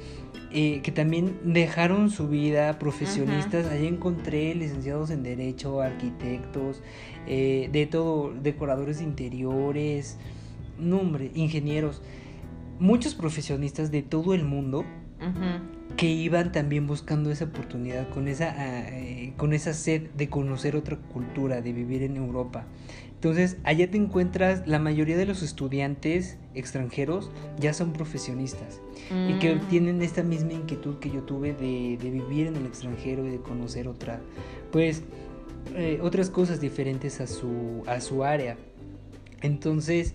eh, que también dejaron su vida, profesionistas. Allí encontré licenciados en Derecho, arquitectos, eh, de todo, decoradores interiores, nombre, ingenieros, muchos profesionistas de todo el mundo. que iban también buscando esa oportunidad, con esa, ah, eh, con esa sed de conocer otra cultura, de vivir en Europa. Entonces, allá te encuentras, la mayoría de los estudiantes extranjeros ya son profesionistas y que mm. tienen esta misma inquietud que yo tuve de, vivir en el extranjero y de conocer otra, pues, eh, otras cosas diferentes a su, a su área. Entonces,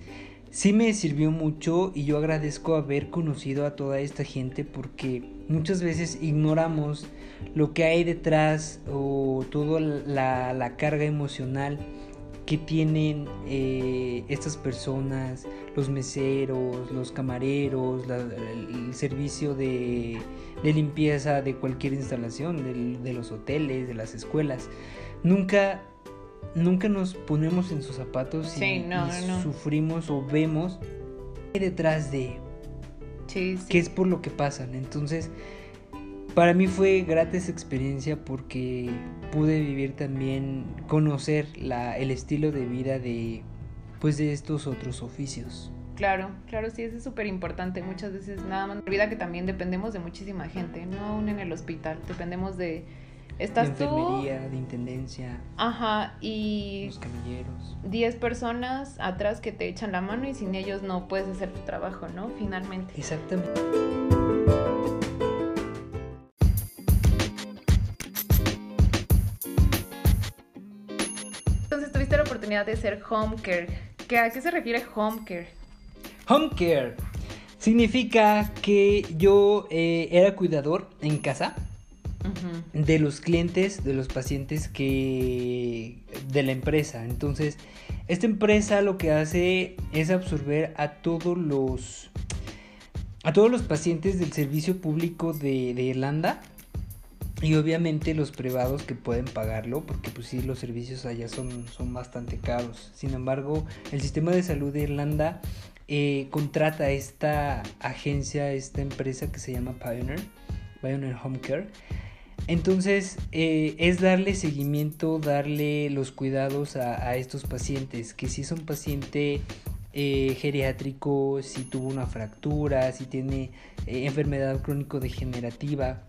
sí me sirvió mucho y yo agradezco haber conocido a toda esta gente porque muchas veces ignoramos lo que hay detrás o toda la, carga emocional que tienen eh, estas personas, los meseros, los camareros, el servicio de, limpieza de cualquier instalación, de, los hoteles, de las escuelas. Nunca, nunca nos ponemos en sus zapatos y, sufrimos o vemos detrás de sí, qué es por lo que pasan. Entonces, para mí fue grata esa experiencia porque pude vivir también, conocer la, el estilo de vida de, pues de estos otros oficios. Claro, claro, sí, eso es súper importante. Muchas veces nada más olvida que también dependemos de muchísima gente, no aún en el hospital, dependemos de... Estás de enfermería, de intendencia. Ajá, y... Los camilleros. 10 personas atrás que te echan la mano y sin ellos no puedes hacer tu trabajo, ¿no? Finalmente. Exactamente. de ser home care. ¿A qué se refiere home care? Home care significa que yo eh, era cuidador en casa de los clientes, de los pacientes que de la empresa. Entonces, esta empresa lo que hace es absorber a todos los a todos los pacientes del servicio público de, Irlanda y obviamente los privados que pueden pagarlo, porque pues sí, los servicios allá son, son bastante caros. Sin embargo, el sistema de salud de Irlanda eh, contrata esta agencia, esta empresa que se llama Pioneer, Pioneer Home Care. Entonces eh, es darle seguimiento, darle los cuidados a, estos pacientes, que si es un paciente eh, geriátrico, si tuvo una fractura, si tiene enfermedad crónico-degenerativa,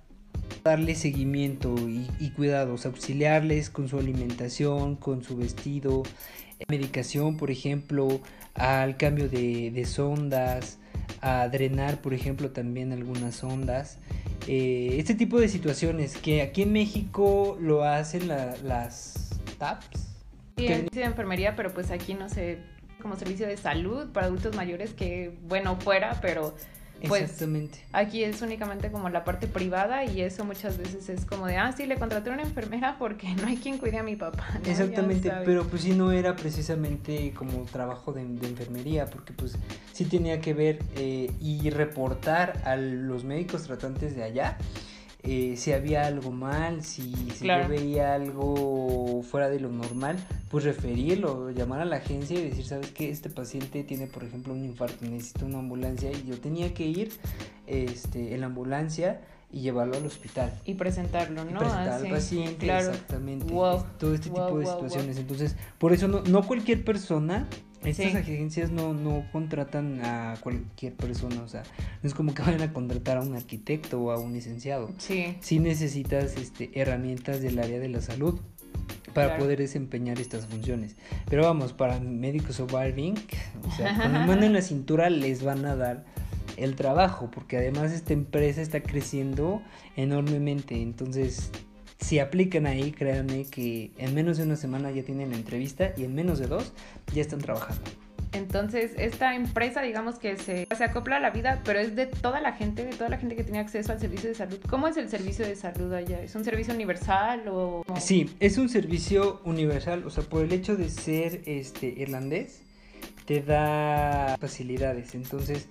darle seguimiento y, cuidados, auxiliarles con su alimentación, con su vestido, medicación, por ejemplo, al cambio de, sondas, a drenar, por ejemplo, también algunas ondas. Eh, este tipo de situaciones que aquí en México lo hacen las TAPS. Sí, de enfermería, pero pues aquí no sé, como servicio de salud para adultos mayores que, bueno, fuera, pero pues, Exactamente. Aquí es únicamente como la parte privada y eso muchas veces es como de, ah, sí, le contraté a una enfermera porque no hay quien cuide a mi papá. Exactamente, pero pues sí no era precisamente como trabajo de, enfermería, porque pues sí tenía que ver eh, y reportar a los médicos tratantes de allá eh, si había algo mal, si, yo veía algo fuera de lo normal, pues referirlo, llamar a la agencia y decir, ¿sabes qué? Este paciente tiene, por ejemplo, un infarto, necesita una ambulancia y yo tenía que ir este, en la ambulancia y llevarlo al hospital. Y presentarlo, ¿no? Y presentar al paciente, exactamente. Todo este tipo de situaciones. Entonces, por eso no, no cualquier persona estas agencias no, no contratan a cualquier persona, o sea, no es como que *laughs* vayan a contratar a un arquitecto o a un licenciado. Sí. Sí necesitas este, herramientas del área de la salud para poder desempeñar estas funciones. Pero vamos, para médicos o Barbing, o sea, con la mano en la *laughs* cintura les van a dar el trabajo, porque además esta empresa está creciendo enormemente, entonces si aplican ahí, créanme que en menos de una semana ya tienen la entrevista y en menos de dos ya están trabajando. Entonces, esta empresa, digamos que se, se, acopla a la vida, pero es de toda la gente, de toda la gente que tiene acceso al servicio de salud. ¿Cómo es el servicio de salud allá? ¿Es un servicio universal o...? Sí, es un servicio universal, o sea, por el hecho de ser este irlandés, te da facilidades. Entonces,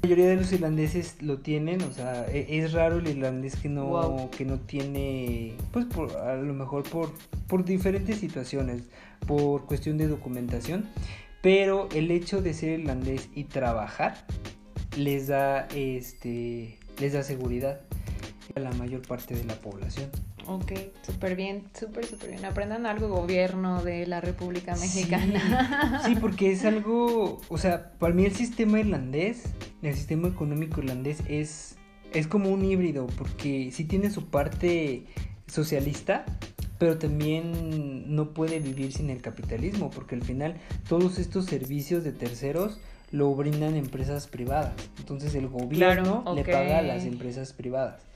la mayoría de los irlandeses lo tienen, o sea, e, es raro el irlandés que no, que no tiene, pues por, a lo mejor por, por diferentes situaciones, por cuestión de documentación, pero el hecho de ser irlandés y trabajar les da, este, les da seguridad a la mayor parte de la población. Ok, súper bien, súper, súper bien. Aprendan algo gobierno de la República Mexicana. *laughs* Sí, porque es algo, o sea, para mí el sistema irlandés, el sistema económico irlandés es, es como un híbrido, porque sí tiene su parte socialista, pero también no puede vivir sin el capitalismo, porque al final todos estos servicios de terceros lo brindan empresas privadas. Entonces el gobierno le paga a las empresas privadas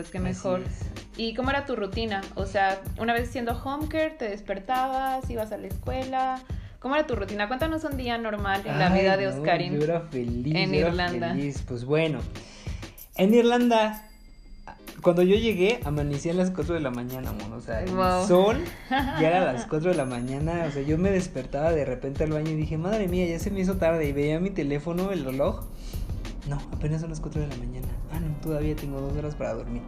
pues qué mejor. ¿Y cómo era tu rutina? O sea, una vez siendo home care, te despertabas, ibas a la escuela. ¿Cómo era tu rutina? Cuéntanos un día normal en la vida de Oscarín. Yo era feliz. En Irlanda. feliz. Pues bueno, en Irlanda, cuando yo llegué, amanecía a las 4 de la mañana, mono. O sea, el sol ya era a las *laughs* 4 de la mañana. O sea, yo me despertaba de repente al baño y dije, madre mía, ya se me hizo tarde. Y veía mi teléfono, el reloj. No, apenas son las 4 de la mañana. Ah, no, todavía tengo dos horas para dormir.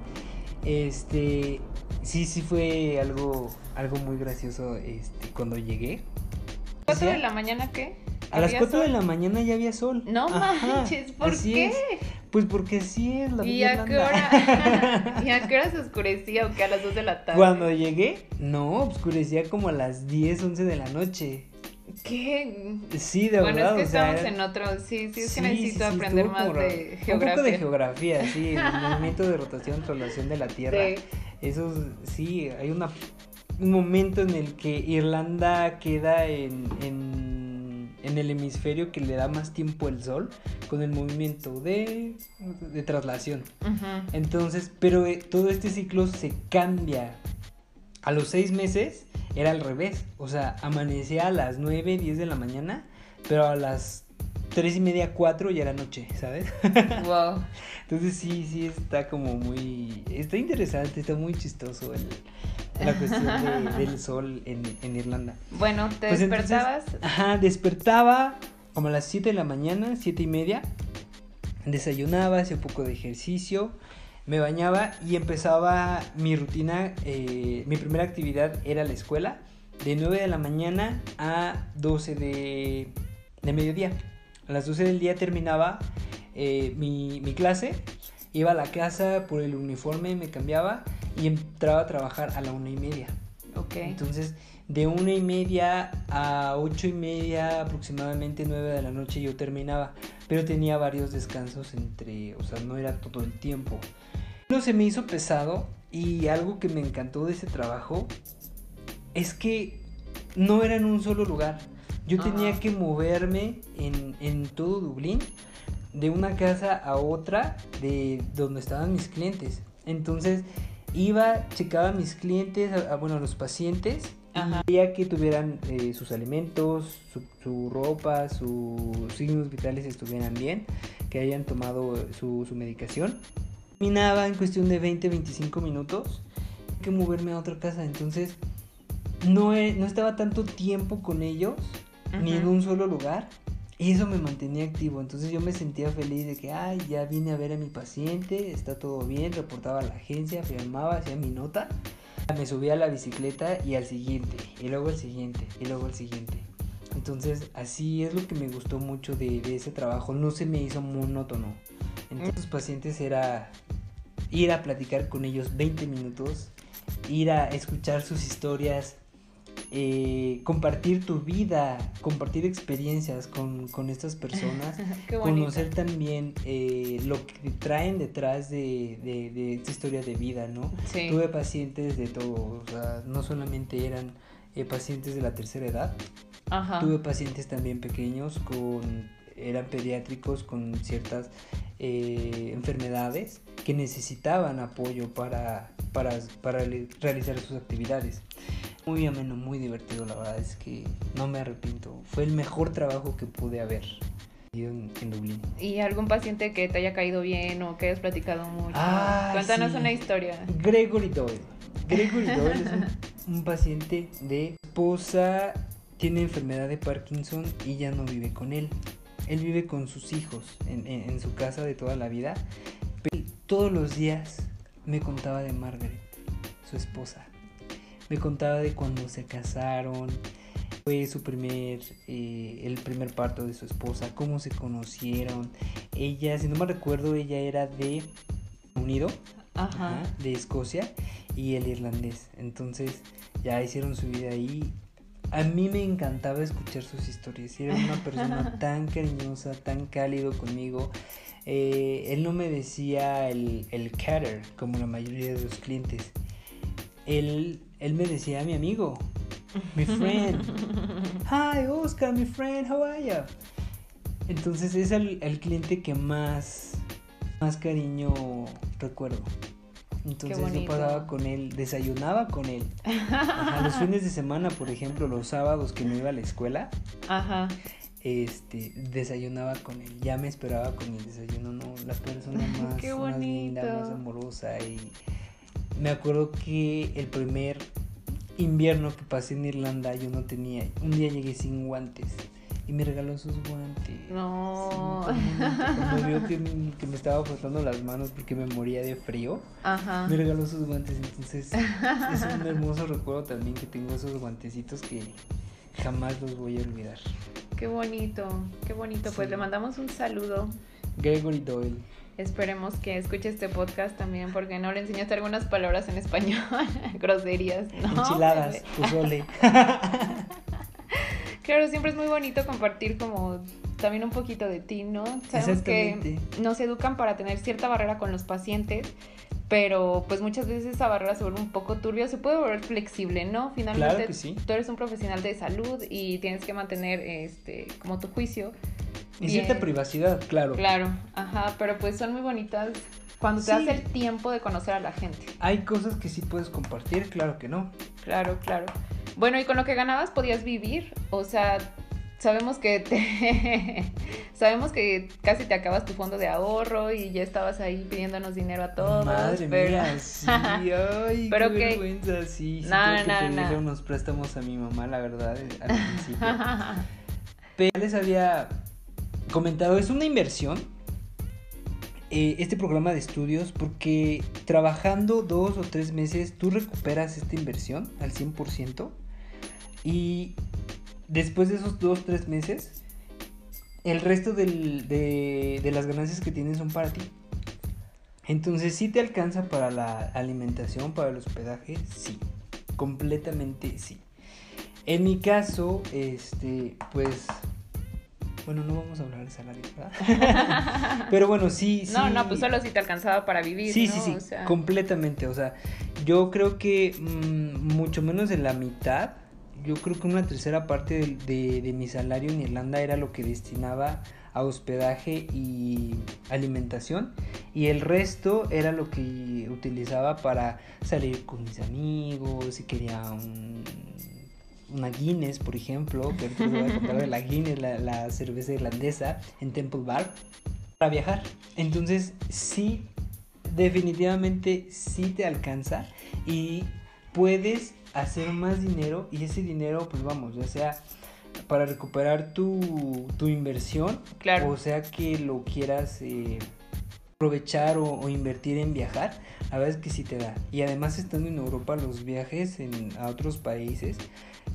Este, sí, sí fue algo, algo muy gracioso este, cuando llegué. ¿4 de la mañana qué? A las 4 de la mañana ya había sol. No manches, ¿por qué? Pues porque sí es la ¿Y a qué hora? *laughs* ¿Y a qué hora se oscurecía o qué a las 2 de la tarde? Cuando llegué, no, oscurecía como a las 10, 11 de la noche. ¿Qué? Sí, de bueno, verdad. Bueno, es que estamos en otro. Sí, sí, es que necesito aprender más de geografía. Un poco de geografía, sí. el *laughs* movimiento de rotación, traslación de la Tierra. Sí. Eso, sí, hay una, un momento en el que Irlanda queda en, en, en, el hemisferio que le da más tiempo el Sol con el movimiento de, de traslación. Entonces, pero eh, todo este ciclo se cambia. A los seis meses era al revés. O sea, amanecía a las 9, 10 de la mañana, pero a las 3 y media, 4 ya era noche, ¿sabes? *laughs* Wow. Entonces sí, sí está como muy... Está interesante, está muy chistoso el, la *laughs* cuestión del sol en, en, Irlanda. Bueno, ¿te pues despertabas? ajá, despertaba como a las 7 de la mañana, 7 y media. Desayunaba, hacía un poco de ejercicio me bañaba y empezaba mi rutina, eh, mi primera actividad era la escuela, de 9 de la mañana a 12 de, de mediodía. A las 12 del día terminaba eh, mi, mi, clase, iba a la casa por el uniforme, me cambiaba y entraba a trabajar a la una y media. Ok. Entonces, de una y media a ocho y media, aproximadamente nueve de la noche yo terminaba, pero tenía varios descansos entre, o sea, no era todo el tiempo. No se me hizo pesado y algo que me encantó de ese trabajo es que no era en un solo lugar. Yo tenía que moverme en, en, todo Dublín, de una casa a otra, de donde estaban mis clientes. Entonces iba, checaba a mis clientes, a, bueno, a los pacientes, y veía que tuvieran eh, sus alimentos, su, su, ropa, sus signos vitales estuvieran bien, que hayan tomado su, su medicación terminaba en cuestión de 20, 25 minutos. que moverme a otra casa. Entonces, no, no estaba tanto tiempo con ellos, ni en un solo lugar. Y eso me mantenía activo. Entonces yo me sentía feliz de que, ay, ya vine a ver a mi paciente, está todo bien, reportaba a la agencia, firmaba, hacía mi nota. Me subía a la bicicleta y al siguiente, y luego al siguiente, y luego al siguiente. Entonces así es lo que me gustó mucho de, de ese trabajo. No se me hizo monótono. Entonces los pacientes era ir a platicar con ellos 20 minutos, ir a escuchar sus historias, eh, compartir tu vida, compartir experiencias con, estas personas, *laughs* conocer también eh, lo que traen detrás de, de, esta historia de vida, ¿no? Tuve pacientes de todo, o sea, no solamente eran eh, pacientes de la tercera edad, tuve pacientes también pequeños con eran pediátricos con ciertas eh, enfermedades que necesitaban apoyo para, para, para realizar sus actividades. Muy ameno, muy divertido, la verdad es que no me arrepiento. Fue el mejor trabajo que pude haber en, en Dublín. ¿Y algún paciente que te haya caído bien o que hayas platicado mucho? Ah, Cuéntanos sí. una historia. Gregory Doyle. Gregory *laughs* Doyle es un, un paciente de esposa, tiene enfermedad de Parkinson y ya no vive con él. Él vive con sus hijos en, en- en su casa de toda la vida. Pero todos los días me contaba de Margaret, su esposa. Me contaba de cuando se casaron, fue su primer, eh, el primer parto de su esposa, cómo se conocieron. Ella, si no me recuerdo, ella era de Unido, Ajá. Ajá, de Escocia y el irlandés. Entonces ya hicieron su vida ahí. A mí me encantaba escuchar sus historias. Era una persona *laughs* tan cariñosa, tan cálido conmigo. Eh, él no me decía el, el cater como la mayoría de los clientes. Él, él me decía mi amigo, mi friend. *laughs* Hi Oscar, mi friend, how are you? Entonces es el, el cliente que más, más cariño recuerdo. Entonces yo pasaba con él, desayunaba con él. Ajá, los fines de semana, por ejemplo, los sábados que no iba a la escuela, Ajá. este, desayunaba con él. Ya me esperaba con el desayuno, ¿no? La persona *laughs* más, Qué más linda, más amorosa. Y me acuerdo que el primer invierno que pasé en Irlanda yo no tenía. Un día llegué sin guantes y me regaló sus guantes. No. Sí. Cuando vio que, que me estaba frotando las manos porque me moría de frío, Ajá. me regaló sus guantes. Entonces es un hermoso recuerdo también que tengo esos guantecitos que jamás los voy a olvidar. Qué bonito, qué bonito. Pues le mandamos un saludo. Gregory Doyle. Esperemos que escuche este podcast también porque no le enseñaste algunas palabras en español, *laughs* groserías, ¿no? Enchiladas, pozole. *laughs* Claro, siempre es muy bonito compartir como también un poquito de ti, ¿no? Sabemos que nos educan para tener cierta barrera con los pacientes, pero pues muchas veces esa barrera se vuelve un poco turbia, se puede volver flexible, ¿no? Finalmente Claro sí. tú eres un profesional de salud y tienes que mantener este como tu juicio. Y cierta privacidad, claro. Claro, ajá, pero pues son muy bonitas cuando te Sí. das el tiempo de conocer a la gente. Hay cosas que sí puedes compartir, claro que no. Claro, claro. Bueno, y con lo que ganabas podías vivir, o sea, sabemos que te *laughs* sabemos que casi te acabas tu fondo de ahorro y ya estabas ahí pidiéndonos dinero a todos, Madre pero mía, *laughs* sí, ay, Pero qué que- vergüenza, sí, sí, No, tuve que no, pedirle no. unos préstamos a mi mamá, la verdad, al *laughs* principio. Pero ya les había comentado, es una inversión eh, este programa de estudios porque trabajando dos o tres meses tú recuperas esta inversión al 100% y después de esos dos tres meses el resto del- de, de las ganancias que tienes son para ti. Entonces, si te alcanza para la alimentación, para el hospedaje, sí, completamente sí. En mi caso, este, pues, bueno, no vamos a hablar de salario, ¿verdad? *laughs* Pero bueno, sí, sí. No, no, pues solo si te alcanzaba para vivir, Sí, ¿no? sí, sí, O sea, completamente. O sea, yo creo que mm, mucho menos de la mitad, yo creo que una tercera parte de, de- de mi salario en Irlanda era lo que destinaba a hospedaje y alimentación y el resto era lo que utilizaba para salir con mis amigos si quería un- una Guinness por ejemplo que ahorita voy a contar de la *laughs* Guinness la, la cerveza irlandesa en Temple Bar para viajar. Entonces sí definitivamente sí te alcanza y puedes hacer más dinero y ese dinero pues vamos ya sea para recuperar tu, tu inversión Claro. o sea que lo quieras eh, aprovechar o, o invertir en viajar la verdad es que sí te da y además estando en Europa los viajes en, a otros países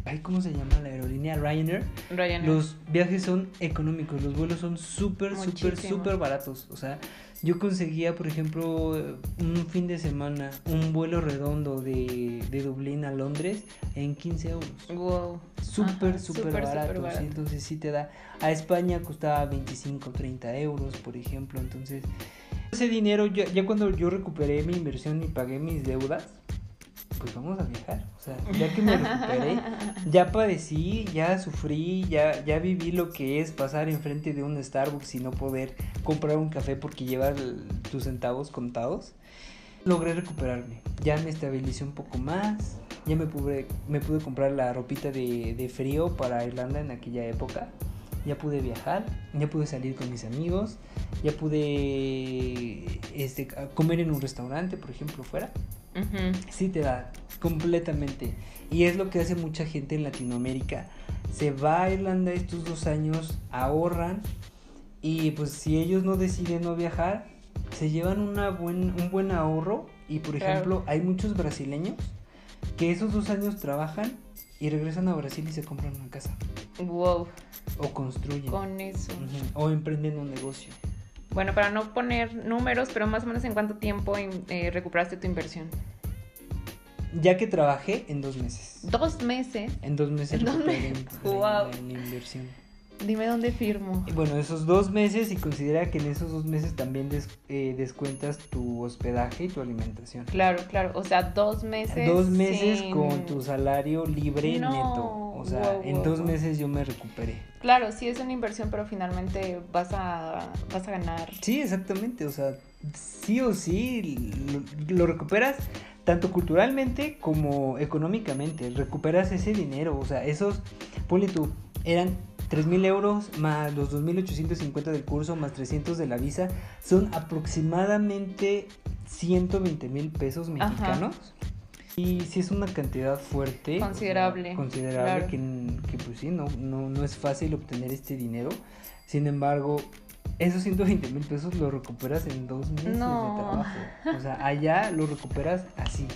ay cómo se llama la aerolínea Ryanair Ryanair. los viajes son económicos, los vuelos son súper, súper, súper baratos. O sea, yo conseguía, por ejemplo, un fin de semana, un vuelo redondo de, de Dublín a Londres en 15 euros. Wow. Súper, súper barato. súper barato. ¿sí? Entonces sí te da. A España costaba 25, 30 euros, por ejemplo. Entonces, ese dinero, ya, ya cuando yo recuperé mi inversión y pagué mis deudas, pues vamos a viajar. O sea, ya que me recuperé, ya padecí, ya sufrí, ya, ya viví lo que es pasar enfrente de un Starbucks y no poder comprar un café porque llevas tus centavos contados. Logré recuperarme, ya me estabilicé un poco más, ya me pude, me pude comprar la ropita de, de frío para Irlanda en aquella época ya pude viajar, ya pude salir con mis amigos, ya pude este, comer en un restaurante, por ejemplo, fuera. Sí te da, completamente. Y es lo que hace mucha gente en Latinoamérica. Se va a Irlanda estos dos años, ahorran y pues si ellos no deciden no viajar, se llevan una buen, un buen ahorro y por ejemplo hay muchos brasileños que esos dos años trabajan y regresan a Brasil y se compran una casa. Wow. O construyen. Con eso. O emprenden un negocio. Bueno, para no poner números, pero más o menos en cuánto tiempo eh, recuperaste tu inversión. Ya que trabajé en dos meses. ¿Dos meses? En dos meses recuperé wow. *laughs* inversión. Dime dónde firmo. Bueno, esos dos meses y considera que en esos dos meses también eh, descuentas tu hospedaje y tu alimentación. Claro, claro. O sea, dos meses. Dos meses con tu salario libre neto. O sea, en dos meses yo me recuperé. Claro, sí es una inversión, pero finalmente vas a, vas a ganar. Sí, exactamente. O sea, sí o sí lo, recuperas tanto culturalmente como económicamente. Recuperas ese dinero. O sea, esos, ponle tú, eran 3.000 euros más los 2.850 del curso más 300 de la visa son aproximadamente 120 mil pesos mexicanos. Y sí es una cantidad fuerte. Considerable. considerable que, pues sí, no, no, no es fácil obtener este dinero. Sin embargo, esos 120 mil pesos los recuperas en dos meses de trabajo. O sea, allá lo recuperas así.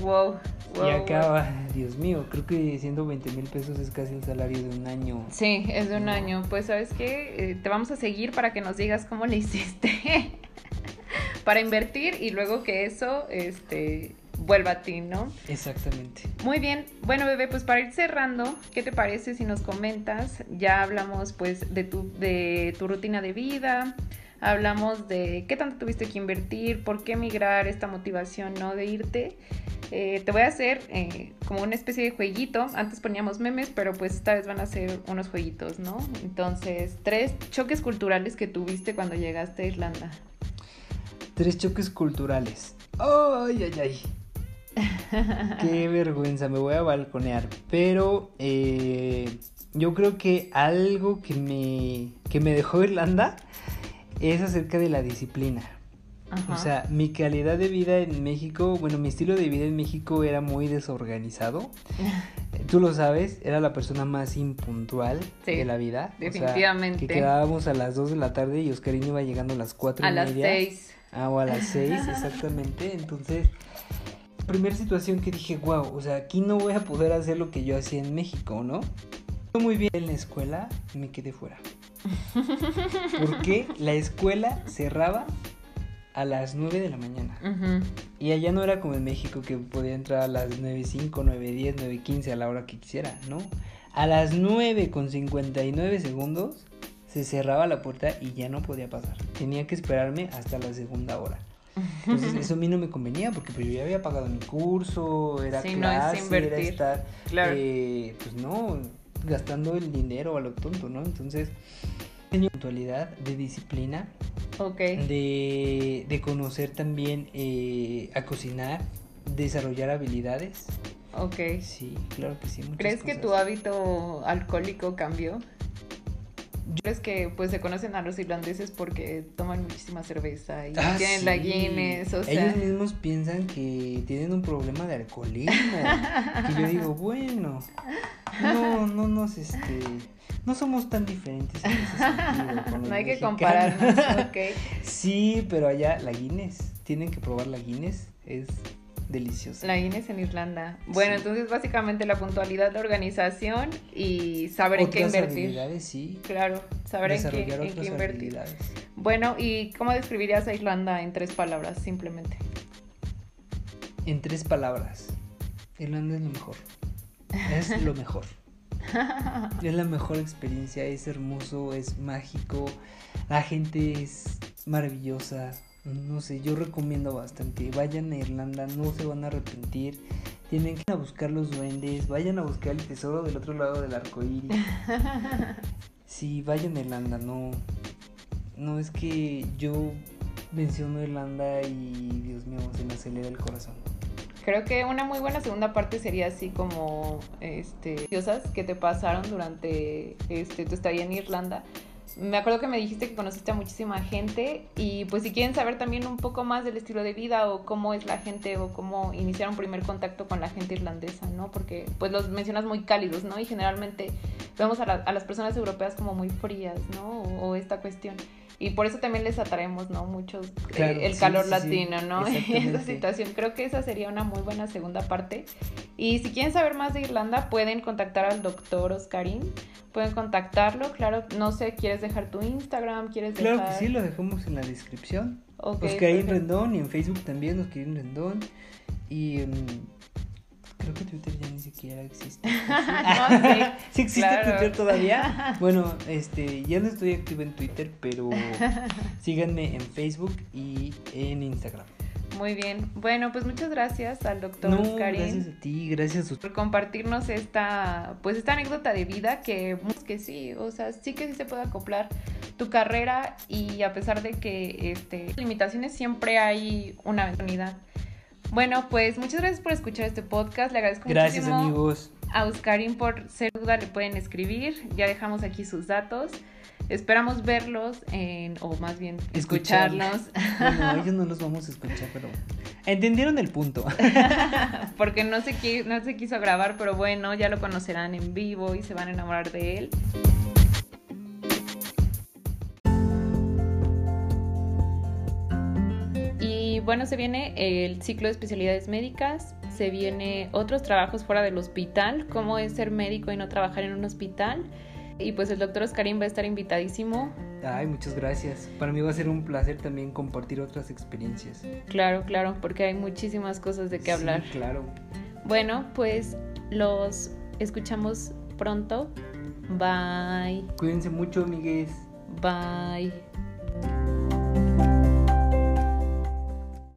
Wow. y acaba, Dios mío, creo que 120 mil pesos es casi el salario de un año. Sí, es de un año. Pues sabes qué, eh, te vamos a seguir para que nos digas cómo le *laughs* hiciste para invertir y luego que eso, este, vuelva a ti, ¿no? Exactamente. Muy bien. Bueno, bebé, pues para ir cerrando, ¿qué te parece si nos comentas? Ya hablamos pues de tu, de tu rutina de vida, hablamos de qué tanto tuviste que invertir, por qué emigrar, esta motivación, ¿no? De irte. Eh, te voy a hacer eh, como una especie de jueguito. Antes poníamos memes, pero pues esta vez van a ser unos jueguitos, ¿no? Entonces, tres choques culturales que tuviste cuando llegaste a Irlanda. Tres choques culturales. ¡Ay, ay, ay! *laughs* Qué vergüenza, me voy a balconear. Pero eh, yo creo que algo que me, que me dejó Irlanda es acerca de la disciplina. O sea, mi calidad de vida en México, bueno, mi estilo de vida en México era muy desorganizado. *laughs* Tú lo sabes, era la persona más impuntual de la vida. Definitivamente. que quedábamos a las 2 de la tarde y Oscarín iba llegando a las 4 y a las 6. Ah, o a las *laughs* 6, exactamente. Entonces, primera situación que dije, wow, o sea, aquí no voy a poder hacer lo que yo hacía en México, ¿no? Muy bien en la escuela me quedé fuera. *laughs* Porque la escuela cerraba a las 9 de la mañana. Y allá no era como en México que podía entrar a las 9.05, 9.10, 9.15 a la hora que quisiera, ¿no? A las 9 con 59 segundos se cerraba la puerta y ya no podía pasar. Tenía que esperarme hasta la segunda hora. Entonces *laughs* eso a mí no me convenía porque pues yo ya había pagado mi curso, era clase, era estar, eh, pues no, gastando el dinero a lo tonto, ¿no? Entonces, de puntualidad, de disciplina, de, de, conocer también eh, a cocinar, desarrollar habilidades. Ok. Sí, claro que sí. ¿Crees que tu hábito alcohólico cambió? Es que pues se conocen a los irlandeses porque toman muchísima cerveza y ah, tienen la Guinness, o sea... Ellos mismos piensan que tienen un problema de alcoholismo. y yo digo, bueno, no, no nos, este, no somos tan diferentes en ese sentido. *laughs* no hay que compararnos, ok. *laughs* sí, pero allá la Guinness, tienen que probar la Guinness, es deliciosa. La Guinness en Irlanda. Bueno, entonces básicamente la puntualidad, la organización y saber en qué invertir. Habilidades, sí. Claro, saber en qué, en qué invertir. Bueno, ¿y cómo describirías a Irlanda en tres palabras, simplemente? En tres palabras. Irlanda es lo mejor. Es lo mejor. *laughs* es la mejor experiencia, es hermoso, es mágico, la gente es maravillosa, no sé, yo recomiendo bastante. Vayan a Irlanda, no se van a arrepentir. Tienen que ir a buscar los duendes, vayan a buscar el tesoro del otro lado del arco iris. *laughs* sí, vayan a Irlanda, no. No es que yo menciono Irlanda y Dios mío, se me acelera el corazón. Creo que una muy buena segunda parte sería así como este cosas que te pasaron durante este tu estadía en Irlanda me acuerdo que me dijiste que conociste a muchísima gente y pues si quieren saber también un poco más del estilo de vida o cómo es la gente o cómo iniciar un primer contacto con la gente irlandesa, ¿no? Porque pues los mencionas muy cálidos, ¿no? Y generalmente vemos a, las personas europeas como muy frías, ¿no? o esta cuestión. Y por eso también les atraemos, ¿no? Mucho eh, el calor latino, ¿no? *laughs* esa situación. Creo que esa sería una muy buena segunda parte. Y si quieren saber más de Irlanda, pueden contactar al doctor Oscarín. Pueden contactarlo, claro. No sé, ¿quieres dejar tu Instagram? ¿Quieres claro que sí, lo dejamos en la descripción. Oscarín Rendón y en Facebook también Oscarín Rendón. Y... Creo que Twitter ya ni siquiera existe. *laughs* *laughs* sí, existe Twitter todavía. *laughs* Bueno, este, ya no estoy activo en Twitter, pero síganme en Facebook y en Instagram. Muy bien. Bueno, pues muchas gracias al doctor no, Gracias a ti, gracias por compartirnos esta, pues esta anécdota de vida que, que sí, o sea, sí que sí se puede acoplar tu carrera y a pesar de que este limitaciones siempre hay una oportunidad. Bueno, pues muchas gracias por escuchar este podcast. Le agradezco gracias, muchísimo amigos. a Oscarín por ser duda, le pueden escribir. Ya dejamos aquí sus datos. Esperamos verlos en, o más bien escucharlos. Bueno, *laughs* ellos no los vamos a escuchar, pero entendieron el punto. *laughs* Porque no se, no se quiso grabar, pero bueno, ya lo conocerán en vivo y se van a enamorar de él. Bueno, se viene el ciclo de especialidades médicas, se viene otros trabajos fuera del hospital, cómo es ser médico y no trabajar en un hospital. Y pues el doctor Oscarín va a estar invitadísimo. Ay, muchas gracias. Para mí va a ser un placer también compartir otras experiencias. Claro, claro, porque hay muchísimas cosas de qué hablar. Sí, claro. Bueno, pues los escuchamos pronto. Bye. Cuídense mucho, amigues. Bye.